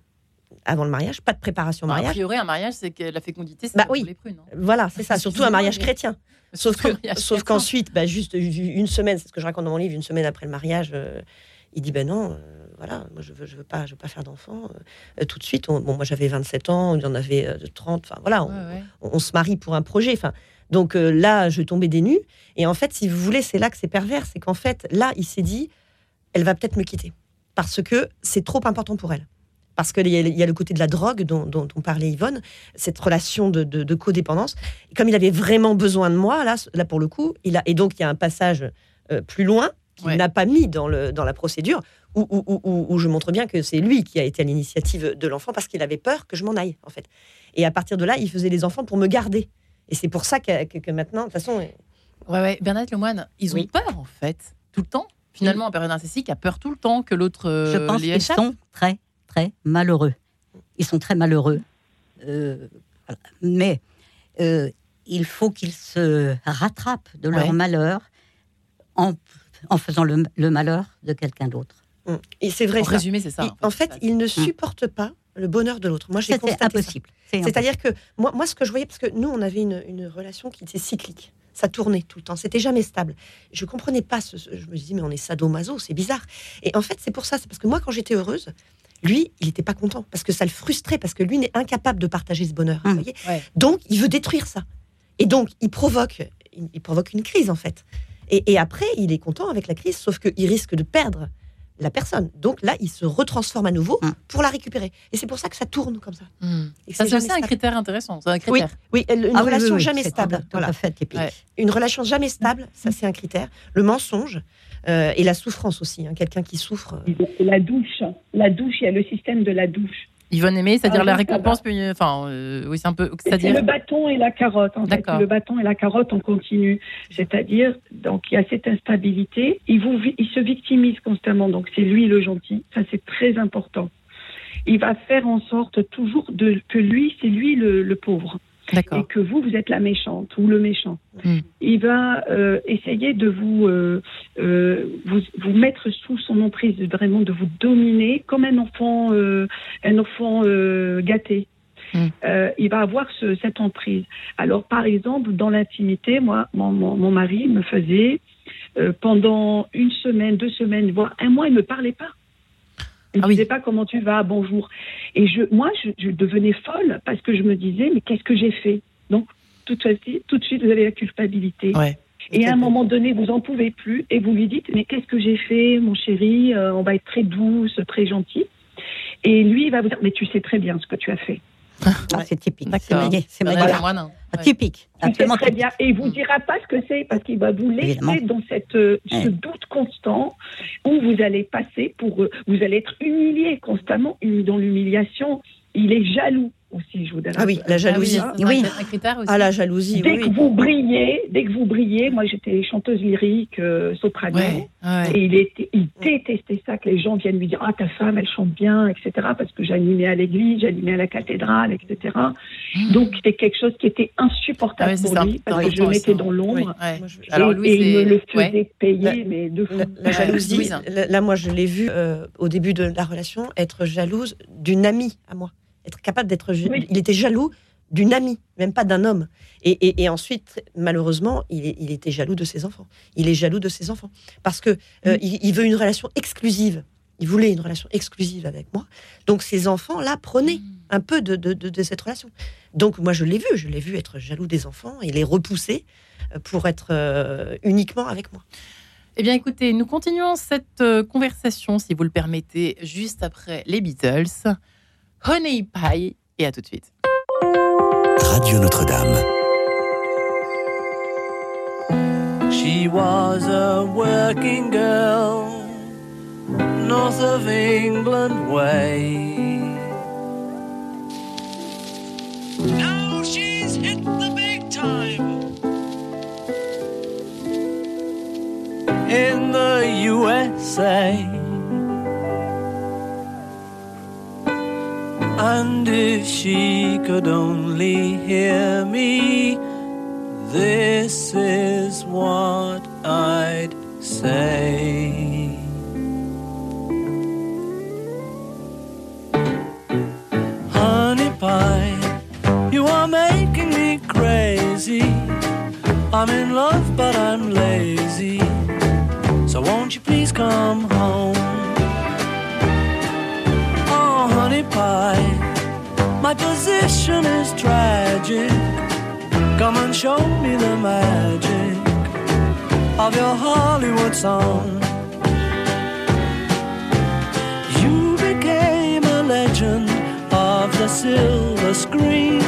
avant le mariage, pas de préparation au Bah, a mariage. priori, un mariage, c'est que la fécondité, c'est Bah oui. les prunes. hein. Voilà, c'est ça, surtout un mariage chrétien. Sauf que, sauf qu'ensuite, bah, juste une semaine, c'est ce que je raconte dans mon livre, une semaine après le mariage, euh, il dit ben non, euh, voilà, moi je veux, je veux pas, je veux pas faire d'enfant euh, tout de suite. On- bon, moi j'avais 27 ans, il y en avait euh, 30. Enfin voilà, on, Ouais, ouais. on, on se marie pour un projet. Enfin, donc euh, là, je tombais des nues. Et en fait, si vous voulez, c'est là que c'est pervers, c'est qu'en fait, là, il s'est dit, elle va peut-être me quitter parce que c'est trop important pour elle. Parce qu'il y, y a le côté de la drogue dont, dont, dont parlait Yvonne, cette relation de, de- de codépendance. Et comme il avait vraiment besoin de moi, là, là pour le coup, il a, et donc il y a un passage euh, plus loin qu'il Ouais. n'a pas mis dans, le, dans la procédure, où, où- où- où- où je montre bien que c'est lui qui a été à l'initiative de l'enfant parce qu'il avait peur que je m'en aille, en fait. Et à partir de là, il faisait les enfants pour me garder. Et c'est pour ça que, que- que maintenant, de toute façon, Ouais, ouais. Bernadette Lemoine, ils ont Oui. peur, en fait, tout le temps. Finalement, en période narcissique, a peur tout le temps que l'autre euh, Je pense qu'ils sont très, très malheureux. Ils sont très malheureux. Euh, voilà. mais euh, il faut qu'ils se rattrapent de leur Ouais. malheur en, en faisant le, le malheur de quelqu'un d'autre. Hum. et c'est vrai. En ça. résumé, c'est ça. Il- en fait, il ne supporte pas le bonheur de l'autre. Moi, j'ai C'est constaté impossible. C'est impossible. C'est-à-dire que moi, moi, ce que je voyais, parce que nous, on avait une, une relation qui était cyclique. Ça tournait tout le temps. C'était jamais stable. Je comprenais pas. Ce, ce- je me dis, mais on est sadomaso, c'est bizarre. Et en fait, c'est pour ça. C'est parce que moi, quand j'étais heureuse, lui, il n'était pas content parce que ça le frustrait, parce que lui n'est incapable de partager ce bonheur. vous voyez Ouais. Donc, il veut détruire ça. Et donc, il provoque, il, il provoque une crise, en fait. Et, et après, il est content avec la crise, sauf qu'il risque de perdre la personne. Donc là, il se retransforme à nouveau Hum. pour la récupérer. Et c'est pour ça que ça tourne comme ça. Que Ça, c'est un stable. critère intéressant. Un Oui, critère. oui, une Ah relation oui, oui, jamais stable. Tout, tout Voilà. à fait typique. Ouais. Une relation jamais stable, ça c'est un critère. Le mensonge euh, et la souffrance aussi. hein. Quelqu'un qui souffre. euh, La douche, la douche, il y a le système de la douche. Yvonne Aimé, c'est-à-dire Ah, la récompense, puis, enfin, euh, oui, c'est un peu. C'est C'est-à-dire. le bâton et la carotte, en fait. D'accord. Le bâton et la carotte en continu. C'est-à-dire, donc, il y a cette instabilité. Il, vous, vi- il se victimise constamment. Donc, c'est lui le gentil. Ça, c'est très important. Il va faire en sorte toujours de, que lui, c'est lui le, le pauvre. Et que vous, vous êtes la méchante ou le méchant. Hmm. Il va euh, essayer de vous, euh, euh, vous, vous mettre sous son emprise, vraiment de vous dominer comme un enfant, un enfant gâté. Hmm. Euh, il va avoir ce, cette emprise. Alors, par exemple, dans l'intimité, moi, mon, mon, mon mari me faisait euh, pendant une semaine, deux semaines, voire un mois, il me parlait pas. Il ne Ah oui. disait pas comment tu vas, bonjour. Et je, moi, je, je devenais folle parce que je me disais, mais qu'est-ce que j'ai fait? Donc, tout de, suite, tout de suite, vous avez la culpabilité. Ouais. Et à un moment donné, vous en pouvez plus et vous lui dites mais qu'est-ce que j'ai fait, mon chéri Euh, On va être très douce, très gentil. Et lui, il va vous dire mais tu sais très bien ce que tu as fait. Ah, c'est typique. C'est magnifique. C'est. Lemoine. Ah, Ouais. Typique. Absolument très typique. bien. Et il vous dira pas ce que c'est parce qu'il va vous laisser Évidemment. dans cette, euh, ce Ouais. doute constant où vous allez passer pour, euh, vous allez être humilié constamment. Dans l'humiliation, il est jaloux aussi. Je vous donne Ah oui, la Ah jalousie. oui, c'est un- Oui. un critère aussi. Ah la jalousie. Dès oui, que vous brillez, dès que vous brillez, moi j'étais chanteuse lyrique, euh, soprano. Ouais. ouais. Et il, était, il détestait ça que les gens viennent lui dire Ah, ta femme, elle chante bien, etc. Parce que j'animais à l'église, j'animais à la cathédrale, etc. Donc, c'était quelque chose qui était insupportable Ah pour ça. lui, parce que je le mettais dans l'ombre. Alors, et, Louise et il me le faisait ouais. payer, mais de fou. La, jalousie, là, moi je l'ai vu euh, au début de la relation, être jalouse d'une amie à moi. Être capable d'être. Oui. Il était jaloux d'une amie, même pas d'un homme. Et, ensuite, malheureusement, il, était jaloux de ses enfants. Il est jaloux de ses enfants parce que euh, il, veut une relation exclusive. Il voulait une relation exclusive avec moi. Donc ces enfants-là prenaient mm. un peu de, cette relation. Donc moi, je l'ai vu, je l'ai vu être jaloux des enfants et les repousser euh, pour être euh, uniquement avec moi. Eh bien, écoutez, nous continuons cette conversation, si vous le permettez, juste après les Beatles. Honey Pie, et à tout de suite. Radio Notre-Dame. She was a working girl, north of England way. Now she's hit the big time. In the USA. And if she could only hear me, this is what I'd say. Honey pie, you are making me crazy. I'm in love, but I'm lazy. So won't you please come home? Oh, honey pie. My position is tragic. Come and show me the magic of your Hollywood song. You became a legend of the silver screen,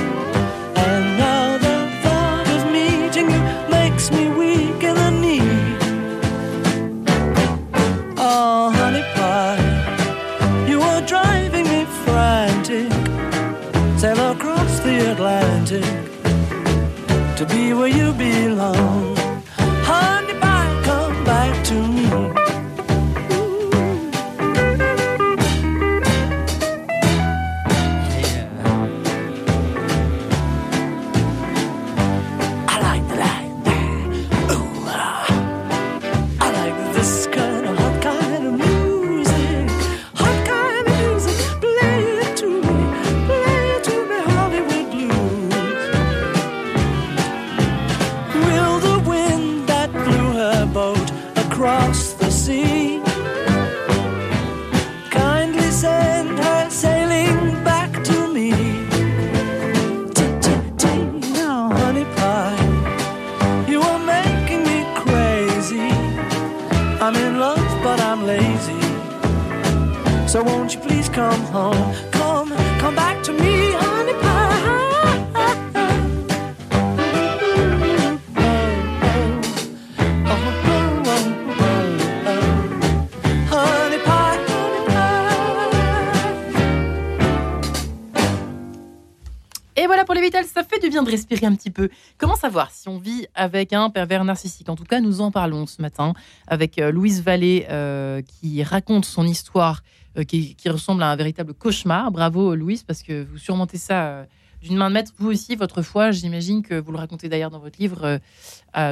to be where you belong. De respirer un petit peu. Comment savoir si on vit avec un pervers narcissique? En tout cas, nous en parlons ce matin avec euh, Louise Vallée euh, qui raconte son histoire euh, qui, ressemble à un véritable cauchemar. Bravo Louise parce que vous surmontez ça d'une main de maître. Vous aussi, votre foi, j'imagine que vous le racontez d'ailleurs dans votre livre,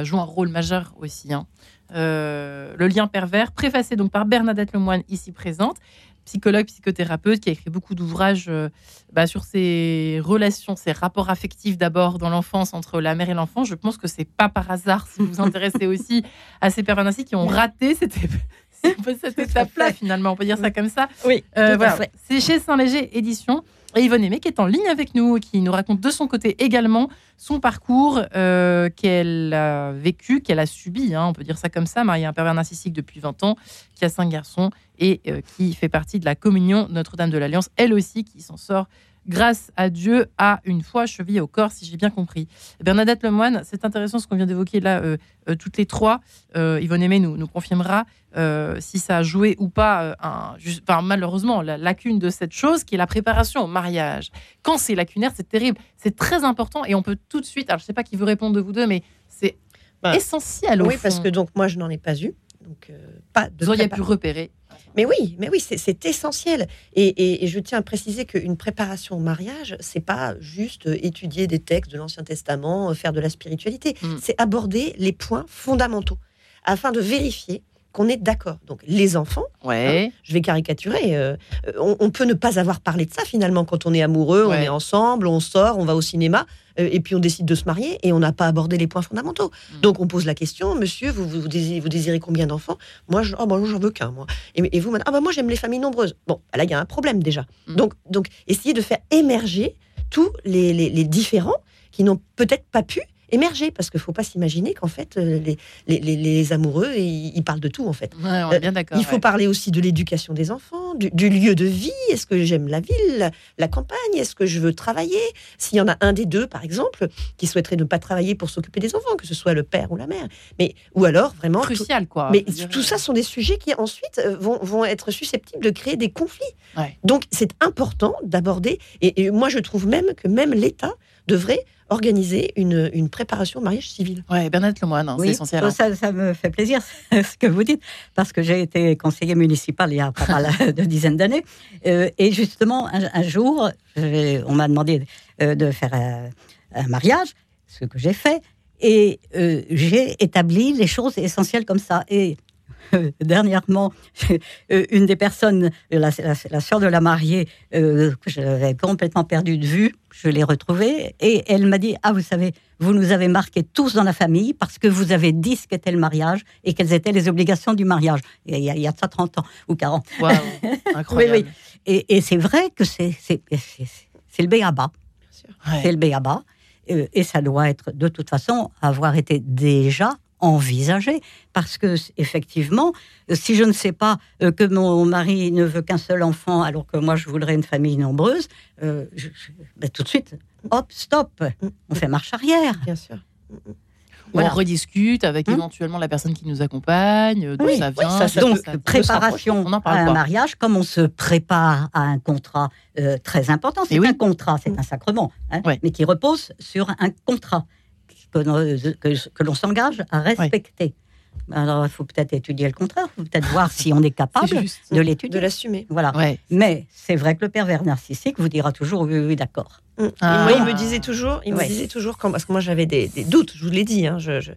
joue un rôle majeur aussi. Hein. le lien pervers, préfacé donc par Bernadette Lemoine, ici présente psychologue, psychothérapeute, qui a écrit beaucoup d'ouvrages euh, bah, sur ces relations, ces rapports affectifs d'abord dans l'enfance entre la mère et l'enfant. Je pense que c'est pas par hasard si vous vous intéressez aussi à ces pères ainsi qui ont raté cette, cette étape-là finalement, on peut dire ça comme ça. Oui. Euh, voilà. C'est chez Saint-Léger Édition. Et Yvonne Aimé qui est en ligne avec nous, qui nous raconte de son côté également son parcours euh, qu'elle a vécu, qu'elle a subi, hein, on peut dire ça comme ça, mariée à un pervers narcissique depuis 20 ans, qui a cinq garçons et euh, qui fait partie de la communion Notre-Dame de l'Alliance, elle aussi qui s'en sort grâce à Dieu, à une foi chevillée au corps, si j'ai bien compris. Bernadette Lemoine, c'est intéressant ce qu'on vient d'évoquer là, euh, euh, toutes les trois. Euh, Yvonne Aimé nous, nous confirmera si ça a joué ou pas, un, malheureusement, la lacune de cette chose qui est la préparation au mariage. Quand c'est lacunaire, c'est terrible. C'est très important et on peut tout de suite, alors je ne sais pas qui veut répondre de vous deux, mais c'est bah, essentiel. oui, parce que donc moi, je n'en ai pas eu. Donc, pas de vous auriez pu repérer mais oui, mais oui, c'est essentiel. Et, je tiens à préciser qu'une préparation au mariage, c'est pas juste étudier des textes de l'Ancien Testament, faire de la spiritualité. Hmm. C'est aborder les points fondamentaux afin de vérifier qu'on est d'accord. Donc les enfants, Ouais. je vais caricaturer, euh, on, on peut ne pas avoir parlé de ça finalement quand on est amoureux, on est ensemble, on sort, on va au cinéma, euh, et puis on décide de se marier et on n'a pas abordé les points fondamentaux. Mm. Donc on pose la question, monsieur, vous, vous, vous désirez, vous désirez combien d'enfants? Moi, je, oh, bah, j'en veux qu'un, moi. Et, et vous, ah, bah, moi j'aime les familles nombreuses. Bon, bah, là il y a un problème déjà. Mm. Donc, donc essayez de faire émerger tous les, les- les différents qui n'ont peut-être pas pu émerger, parce qu'il ne faut pas s'imaginer qu'en fait, euh, les, les, les- les amoureux, ils, ils parlent de tout, en fait. Ouais, on est bien d'accord. Il faut ouais. parler aussi de l'éducation des enfants, du, du lieu de vie. Est-ce que j'aime la ville, la, campagne? Est-ce que je veux travailler? S'il y en a un des deux, par exemple, qui souhaiterait ne pas travailler pour s'occuper des enfants, que ce soit le père ou la mère, mais ou alors vraiment crucial, quoi. mais tout ça sont des sujets qui ensuite euh, vont, vont être susceptibles de créer des conflits. Ouais. Donc c'est important d'aborder, et, et moi je trouve même que même l'État devrait organiser une, une préparation au mariage civil. Ouais, Bernadette Lemoine, hein, c'est essentiel. hein. ça, ça me fait plaisir ce que vous dites, parce que j'ai été conseiller municipal il y a pas mal de dizaines d'années. Euh, et justement, un, un jour, on m'a demandé euh, de faire un, un mariage, ce que j'ai fait, et euh, j'ai établi les choses essentielles comme ça. Et euh, dernièrement, euh, une des personnes, la, la, la sœur de la mariée, euh, que j'avais complètement perdue de vue, je l'ai retrouvée et elle m'a dit Ah, vous savez, vous nous avez marqués tous dans la famille parce que vous avez dit ce qu'était le mariage et quelles étaient les obligations du mariage. Il y a, il y a de ça 30 ans ou 40. Waouh, incroyable. Oui, Et, et c'est vrai que c'est le béaba. Ouais. C'est le béaba. Euh, et ça doit être, de toute façon, avoir été déjà envisagé. Parce que, effectivement, euh, si je ne sais pas euh, que mon mari ne veut qu'un seul enfant, alors que moi, je voudrais une famille nombreuse, euh, je- je- ben, tout de suite, hop, stop, on fait marche arrière. Bien sûr. Voilà. on rediscute avec Hum. éventuellement la personne qui nous accompagne, d'où Oui, ça oui, vient. ça, ça d'où Donc, ça préparation On à un pas. mariage, comme on se prépare à un contrat euh, très important. C'est Et oui. un contrat, c'est un sacrement, hein, Ouais. mais qui repose sur un contrat que, l'on- que- que l'on s'engage à respecter. Alors, il faut peut-être étudier le contrat, il faut peut-être voir si on est capable de l'étudier. De l'assumer. Voilà. Ouais. Mais c'est vrai que le pervers narcissique vous dira toujours oui, oui, d'accord. Mm. Ah. moi, il me disait toujours, il me disait toujours, quand, parce que moi j'avais des, des doutes, je vous l'ai dit, hein, je, je-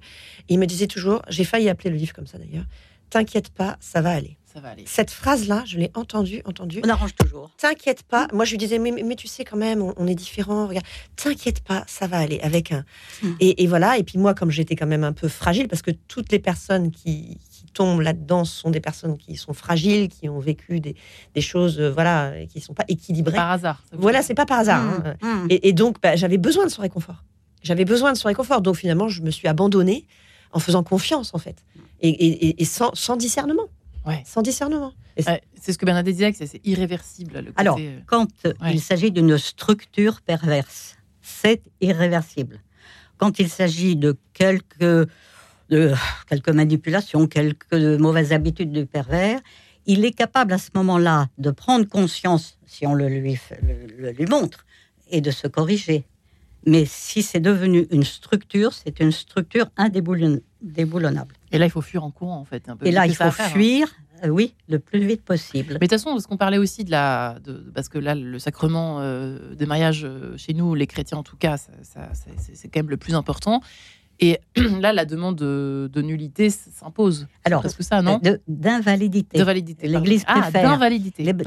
il me disait toujours, j'ai failli appeler le livre comme ça d'ailleurs, t'inquiète pas, ça va aller. Ça va aller. Cette phrase-là, je l'ai entendue, entendue. On arrange toujours. T'inquiète pas. Moi, je lui disais, mais, mais tu sais quand même, on, on est différents. Regarde, t'inquiète pas, ça va aller avec un. Mm. Et, et voilà. Et puis moi, comme j'étais quand même un peu fragile, parce que toutes les personnes qui, qui tombent là-dedans sont des personnes qui sont fragiles, qui ont vécu des, des choses, euh, voilà, qui sont pas équilibrées. Par hasard. Voilà, c'est pas par hasard. hein. Mmh. Et, et donc, bah, j'avais besoin de son réconfort. J'avais besoin de son réconfort. Donc finalement, je me suis abandonnée en faisant confiance, en fait. Et, et- et- et sans, sans discernement. Ouais. Sans discernement. C'est- ce que Bernadette disait, c'est- irréversible. Le côté, Alors, euh, quand Ouais. il s'agit d'une structure perverse, c'est irréversible. Quand il s'agit de quelques, de quelques manipulations, quelques mauvaises habitudes du pervers, il est capable à ce moment-là de prendre conscience, si on le lui, le- le lui montre, et de se corriger. Mais si c'est devenu une structure, c'est une structure indéboulon- indéboulonnable. Et là, il faut fuir en courant, en fait. un peu Et là, il faut faire, hein. fuir, euh, oui, le plus vite possible. Mais de toute façon, parce qu'on parlait aussi de la. De, parce que là, le sacrement euh, des mariages, euh, chez nous, les chrétiens en tout cas, ça- ça- c'est quand même le plus important. Et là, la demande de, de nullité s'impose. Alors, Parce que ça, non? De- D'invalidité. De validité. pardon. L'Église Ah, préfère.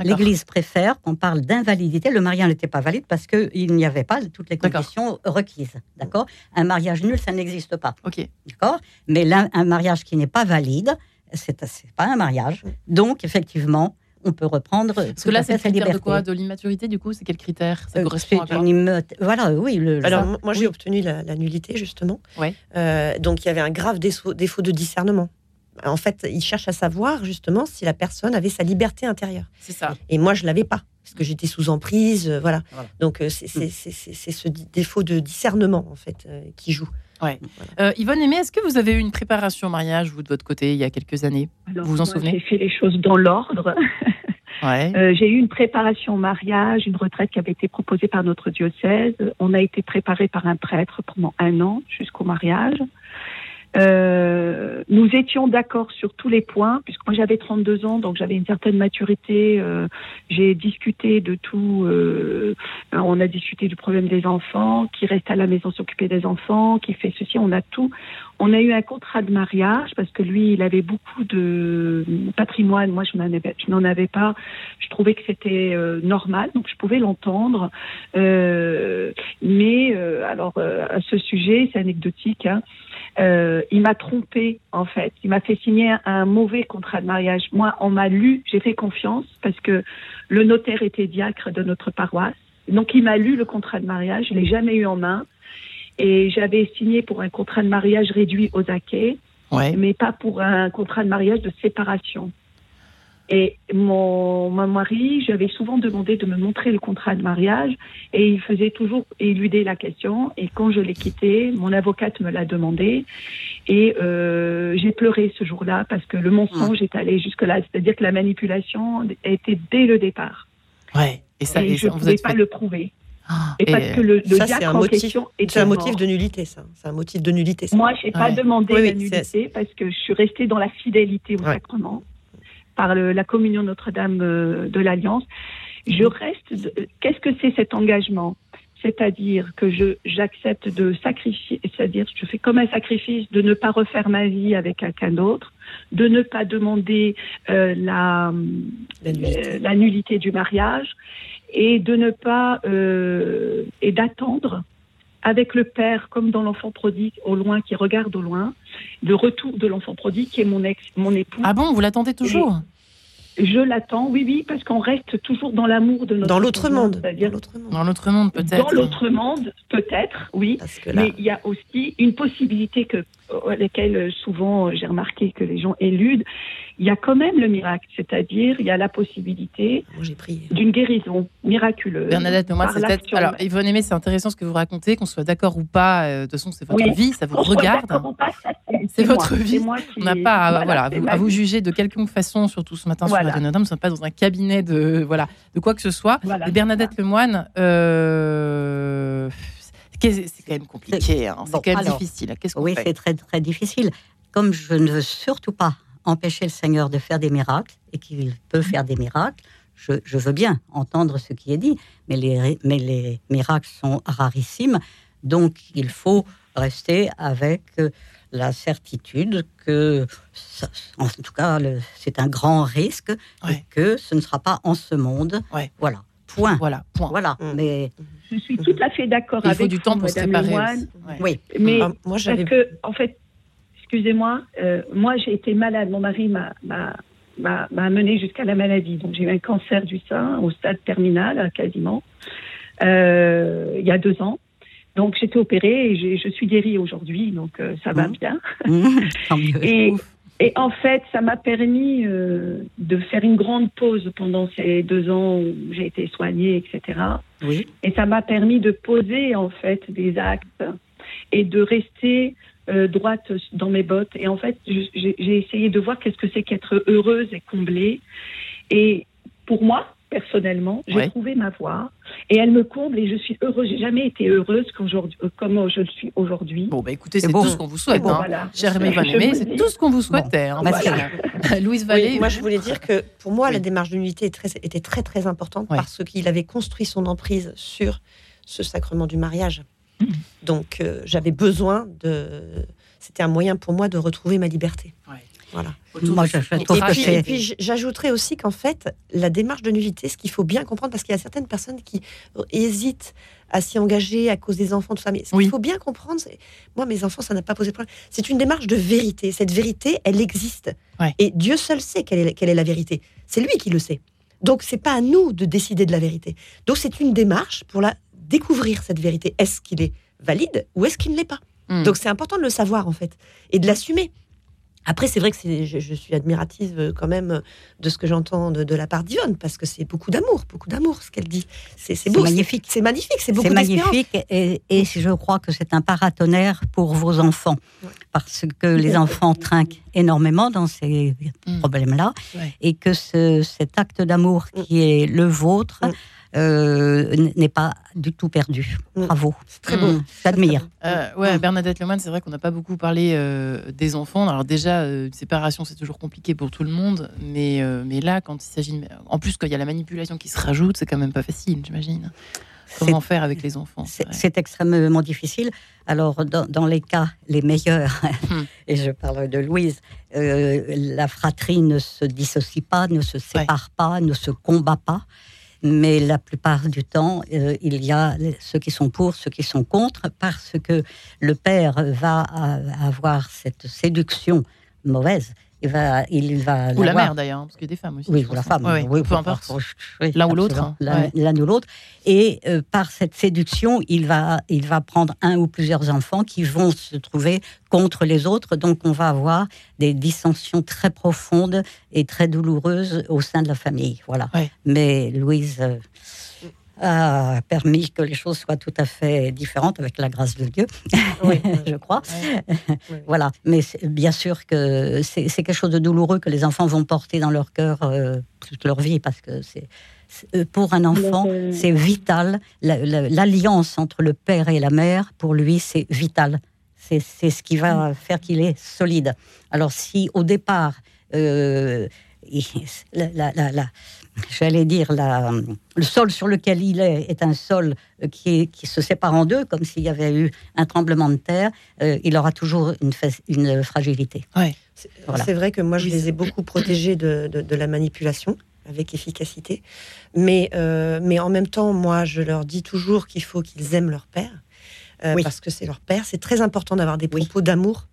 L'Église préfère qu'on parle d'invalidité. Le mariage n'était pas valide parce qu'il n'y avait pas toutes les conditions requises. D'accord? Un mariage nul, ça n'existe pas. Ok. D'accord? Mais là, un mariage qui n'est pas valide, c'est pas un mariage. Donc, effectivement, on peut reprendre. Parce que là, c'est le critère de quoi De l'immaturité, du coup C'est quel critère Ça Euh, correspond à quoi une Voilà, oui. Le, Alors, ça- moi, j'ai obtenu la, la nullité, justement. Ouais. Euh, donc, il y avait un grave défaut, défaut de discernement. En fait, il cherche à savoir, justement, si la personne avait sa liberté intérieure. C'est ça. Et moi, je l'avais pas, parce que j'étais sous emprise, euh, voilà. Voilà. Donc, euh, c'est c'est- c'est- c'est- c'est ce défaut de discernement, en fait, euh, qui joue. Euh, Yvonne Aimé, est-ce que vous avez eu une préparation au mariage, vous, de votre côté, il y a quelques années? Alors, Vous vous en moi, souvenez? J'ai fait les choses dans l'ordre. Ouais. Euh, j'ai eu une préparation au mariage, une retraite qui avait été proposée par notre diocèse. On a été préparé par un prêtre pendant un an jusqu'au mariage. Euh, nous étions d'accord sur tous les points, puisque moi j'avais 32 ans, donc j'avais une certaine maturité. euh, J'ai discuté de tout. euh, on a discuté du problème des enfants, qui reste à la maison s'occuper des enfants, qui fait ceci. On a tout. On a eu un contrat de mariage parce que lui, il avait beaucoup de patrimoine. Moi, je n'en avais, pas. Je trouvais que c'était euh, normal, donc je pouvais l'entendre. Euh, mais alors à ce sujet, c'est anecdotique. Hein, euh, il m'a trompé en fait. Il m'a fait signer un, un mauvais contrat de mariage. Moi, on m'a lu, j'ai fait confiance parce que le notaire était diacre de notre paroisse. Donc il m'a lu le contrat de mariage. Je l'ai jamais eu en main. Et j'avais signé pour un contrat de mariage réduit aux acquets, Ouais. mais pas pour un contrat de mariage de séparation. Et mon, mon mari, j'avais souvent demandé de me montrer le contrat de mariage et il faisait toujours éluder la question. Et quand je l'ai quitté, mon avocate me l'a demandé et euh, j'ai pleuré ce jour-là parce que le mensonge est allé jusque-là. C'est-à-dire que la manipulation était dès le départ. Ouais. Et ça, et et je ne vous pouvais pas fait- le prouver. Ah, Et, et, parce que le, le Ça, c'est diacre un en motif. question C'est était un motif mort. de nullité, ça. C'est un motif de nullité. ça. Moi, je n'ai pas Ouais. demandé Oui, la nullité parce que je suis restée dans la fidélité au Ouais. sacrement par le- la communion Notre-Dame de l'Alliance. Je reste. de- Qu'est-ce que c'est cet engagement? C'est-à-dire que je j'accepte de sacrifier, c'est-à-dire je fais comme un sacrifice de ne pas refaire ma vie avec quelqu'un d'autre, de ne pas demander euh, la, La nullité. euh, la nullité du mariage et de ne pas euh, et d'attendre avec le père comme dans l'enfant prodigue au loin qui regarde au loin le retour de l'enfant prodigue qui est mon ex mon époux Ah bon, vous l'attendez toujours? Je l'attends oui oui parce qu'on reste toujours dans l'amour de notre Dans l'autre monde. Dans l'autre monde. Dans l'autre monde, peut-être. dans l'autre monde peut-être oui Parce que là, mais il y a aussi une possibilité que, à laquelle euh, souvent euh, j'ai remarqué que les gens éludent. Il y a quand même le miracle, c'est-à-dire il y a la possibilité moi d'une guérison miraculeuse. Bernadette, moi, par c'est peut-être. Alors, Yvonne Aimé, c'est intéressant ce que vous racontez, qu'on soit d'accord ou pas. euh, De toute façon, c'est votre Oui. vie, ça vous regarde. C'est moi. votre vie. Moi qui- On n'a pas à, voilà, vous, à vous juger de quelconque façon, surtout ce matin Voilà. sur Radio Notre-Dame. Nous ne sommes pas dans un cabinet de, voilà, de quoi que ce soit. Voilà, Et Bernadette Lemoine, euh, c'est quand même compliqué. hein. C'est Bon, quand même alors, difficile. Qu'est-ce qu'on Oui, c'est très très difficile. Comme je ne veux surtout pas empêcher le Seigneur de faire des miracles et qu'il peut faire des miracles, je, je veux bien entendre ce qui est dit, mais les, mais les miracles sont rarissimes, donc il faut rester avec euh, la certitude que, ça- en tout cas, c'est un grand risque Ouais. et que ce ne sera pas en ce monde. Ouais. Voilà. Point. Voilà, point. Voilà. Mm. Mais Je suis tout à fait d'accord Il avec faut du temps vous, pour se préparer. Ouais. oui. Mais Ah, moi parce que, en fait, excusez-moi, euh, moi j'ai été malade. Mon mari m'a m'a- m'a m'a mené jusqu'à la maladie. Donc j'ai eu un cancer du sein au stade terminal, euh, quasiment, euh, il y a deux ans. Donc j'étais opérée et je suis guérie aujourd'hui, donc euh, ça va Mhm. bien. Mieux. Et, en fait, ça m'a permis euh, de faire une grande pause pendant ces deux ans où j'ai été soignée, etc. Oui. Et ça m'a permis de poser en fait des actes et de rester euh, droite dans mes bottes. Et en fait, j'ai essayé de voir qu'est-ce que c'est qu'être heureuse et comblée. Et pour moi, personnellement, j'ai Ouais. trouvé ma voie et elle me comble et je suis heureuse. J'ai jamais été heureuse qu'aujourd'hui- euh, comme je le suis aujourd'hui. Bon, bah écoutez, C'est beau. tout ce qu'on vous souhaite. Bon, hein. voilà. Vous c'est tout ce qu'on vous souhaitait. hein, Bah, voilà. Louise Oui, Vallée. moi, je voulais dire que pour moi, Oui. la démarche d'unité était très très importante Ouais. parce qu'il avait construit son emprise sur ce sacrement du mariage. Donc, euh, j'avais besoin de. C'était un moyen pour moi de retrouver ma liberté. Ouais. Voilà. Moi, de- je- je Et, trouve et que puis, et puis, j'ajouterais aussi qu'en fait, la démarche de nullité, ce qu'il faut bien comprendre, parce qu'il y a certaines personnes qui euh, hésitent à s'y engager à cause des enfants, tout ça. Mais ce Oui. qu'il faut bien comprendre, c'est, moi, mes enfants, ça n'a pas posé de problème. C'est une démarche de vérité. Cette vérité, elle existe. Ouais. Et Dieu seul sait quelle est, quelle est la vérité. C'est lui qui le sait. Donc, c'est pas à nous de décider de la vérité. Donc, c'est une démarche pour la découvrir cette vérité. Est-ce qu'il est valide ou est-ce qu'il ne l'est pas Hmm. Donc, c'est important de le savoir en fait et de l'assumer. Après, c'est vrai que je, je suis admirative euh, quand même euh, de ce que j'entends de, de la part d'Yvonne, parce que c'est beaucoup d'amour, beaucoup d'amour ce qu'elle dit. C'est, beau, magnifique. C'est, magnifique, c'est beaucoup C'est magnifique et, et je crois que c'est un paratonnerre pour vos enfants Ouais. parce que les enfants trinquent énormément dans ces Mm. problèmes-là Ouais. et que ce- cet acte d'amour qui est le vôtre. Euh, n'est pas du tout perdu. Mm. Bravo. C'est très beau. Mm, J'admire. Euh, ouais, Mm. Bernadette Lemoine, c'est vrai qu'on n'a pas beaucoup parlé euh, des enfants. Alors déjà, euh, une séparation, c'est toujours compliqué pour tout le monde, mais, euh, mais là, quand il s'agit, de- en plus quand il y a la manipulation qui se rajoute, c'est quand même pas facile, j'imagine. Comment faire avec les enfants C'est extrêmement difficile. Alors, dans, dans les cas les meilleurs, Hmm. et je parle de Louise, euh, la fratrie ne se dissocie pas, ne se sépare pas, ne se combat pas. Mais la plupart du temps, euh, il y a ceux qui sont pour, ceux qui sont contre, parce que le père va avoir cette séduction mauvaise. Il va, il va Ou la mère d'ailleurs, hein, parce qu'il y a des femmes aussi. Oui, ou la ça. femme. Ouais, oui, peu importe. oui, L'un ou l'autre, hein. L'un Ouais. ou l'autre. Et euh, par cette séduction, il va, il va prendre un ou plusieurs enfants qui vont se trouver contre les autres. Donc, on va avoir des dissensions très profondes et très douloureuses au sein de la famille. Voilà. Ouais. Mais Louise euh, a permis que les choses soient tout à fait différentes avec la grâce de Dieu, Oui. je crois. Voilà, mais bien sûr que c'est quelque chose de douloureux que les enfants vont porter dans leur cœur euh, toute leur vie, parce que c'est euh, pour un enfant, c'est vital. La- la- L'alliance entre le père et la mère, pour lui, c'est vital. C'est ce qui va faire qu'il est solide. Alors si au départ, euh, la- la- la- la- j'allais dire, la- le sol sur lequel il est est un sol euh, qui, est- qui se sépare en deux, comme s'il y avait eu un tremblement de terre, euh, il aura toujours une, une fragilité. C'est Voilà. c'est vrai que moi, je les ai beaucoup protégés de, de- de la manipulation avec efficacité. Mais, euh, mais en même temps, moi, je leur dis toujours qu'il faut qu'ils aiment leur père. euh, Oui. Parce que c'est leur père. C'est très important d'avoir des Oui. propos d'amour.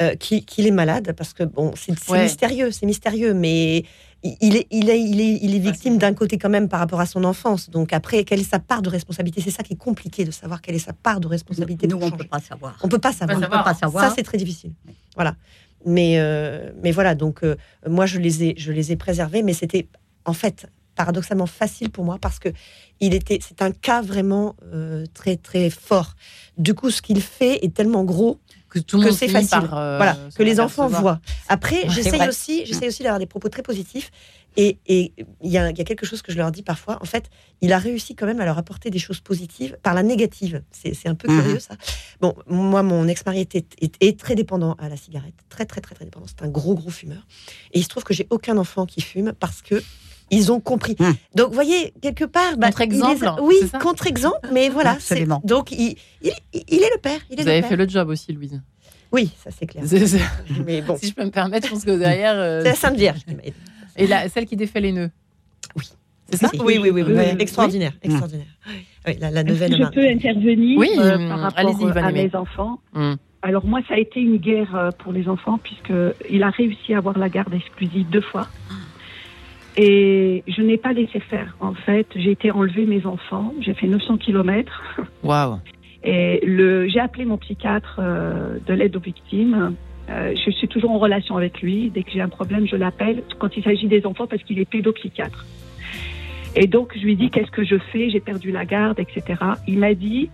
Euh, qui- qu'il est malade, parce que bon, c'est Ouais. mystérieux, c'est mystérieux, mais il est, il est, il est, il est victime d'un côté quand même par rapport à son enfance. Donc après, quelle est sa part de responsabilité? C'est ça qui est compliqué de savoir quelle est sa part de responsabilité. Nous, pour on ne peut pas savoir. On peut pas savoir. On ne peut pas savoir. Ça, c'est très difficile. Voilà. Mais, euh, mais voilà, donc euh, moi, je les, ai, je les ai préservés, mais c'était en fait paradoxalement facile pour moi parce que il était, c'est un cas vraiment euh, très, très fort. Du coup, ce qu'il fait est tellement gros Que tout le que monde c'est facile. par, euh, voilà, que les enfants voient. Après, Ouais, j'essaye aussi, j'essaye aussi d'avoir des propos très positifs. Et il y, a, il y a quelque chose que je leur dis parfois. En fait, il a réussi quand même à leur apporter des choses positives par la négative. C'est un peu Mhm. curieux, ça. Bon, moi, mon ex-mari était, est très dépendant à la cigarette. Très, très, très, très dépendant. C'est un gros, gros fumeur. Et il se trouve que j'ai aucun enfant qui fume parce que ils ont compris. Mhm. Donc, vous voyez, quelque part... bah, Contre-exemple, a- Oui, contre-exemple, mais voilà. c'est- Absolument. Donc, il, il, il est le père. Il est Vous le avez père. fait le job aussi, Louise. Oui, ça, c'est clair. C'est- c'est- Mais bon, si je peux me permettre, je pense que derrière. euh, c'est la Sainte Vierge et la, celle qui défait les nœuds. Oui. C'est ça. Oui, oui, oui, oui, extraordinaire, extraordinaire. Oui, la, la Est-ce que neuvaine je peux intervenir Oui, euh, par rapport allez-y, euh, à mes enfants? Hum. Alors moi, ça a été une guerre euh, pour les enfants puisque il a réussi à avoir la garde exclusive deux fois. Et je n'ai pas laissé faire. En fait, j'ai été enlever mes enfants. J'ai fait 900 kilomètres. Waouh. Et le, j'ai appelé mon psychiatre euh, de l'aide aux victimes. Euh, je suis toujours en relation avec lui. Dès que j'ai un problème, je l'appelle quand il s'agit des enfants parce qu'il est pédopsychiatre. Et donc, je lui dis qu'est-ce que je fais? J'ai perdu la garde, etc. Il m'a dit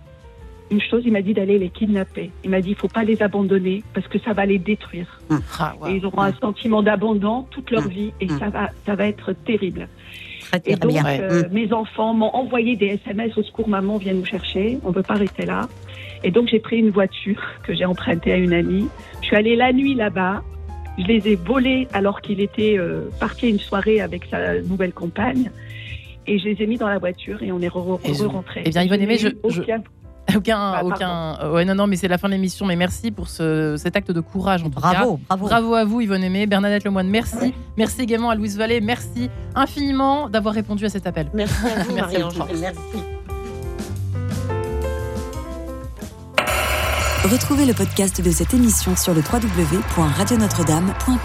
une chose, il m'a dit d'aller les kidnapper. Il m'a dit il faut pas les abandonner parce que ça va les détruire. Ah, waouh. Et ils auront un sentiment d'abandon toute leur Mm. vie et ça va, ça va être terrible. Très, Et très donc, euh, mes enfants m'ont envoyé des SMS au secours, maman, viens nous chercher, on ne veut pas rester là. Et donc, j'ai pris une voiture que j'ai empruntée à une amie. Je suis allée la nuit là-bas. Je les ai volés alors qu'il était euh, parti à une soirée avec sa nouvelle compagne. Et je les ai mis dans la voiture et on est re- re-rentrés. Eh bien, Yvonne Aimé, je- je- aucun- Aucun, Bah, aucun. euh, Ouais, non, non, mais c'est la fin de l'émission. Mais merci pour ce, cet acte de courage en tout cas. Bravo, bravo. Bravo à vous, Yvonne Aimé. Bernadette Lemoine, merci. Merci également à Louise Vallée. Merci infiniment d'avoir répondu à cet appel. Merci à vous, Merci Marie-Ange. Merci. Retrouvez le podcast de cette émission sur le www.radionotre-dame.com.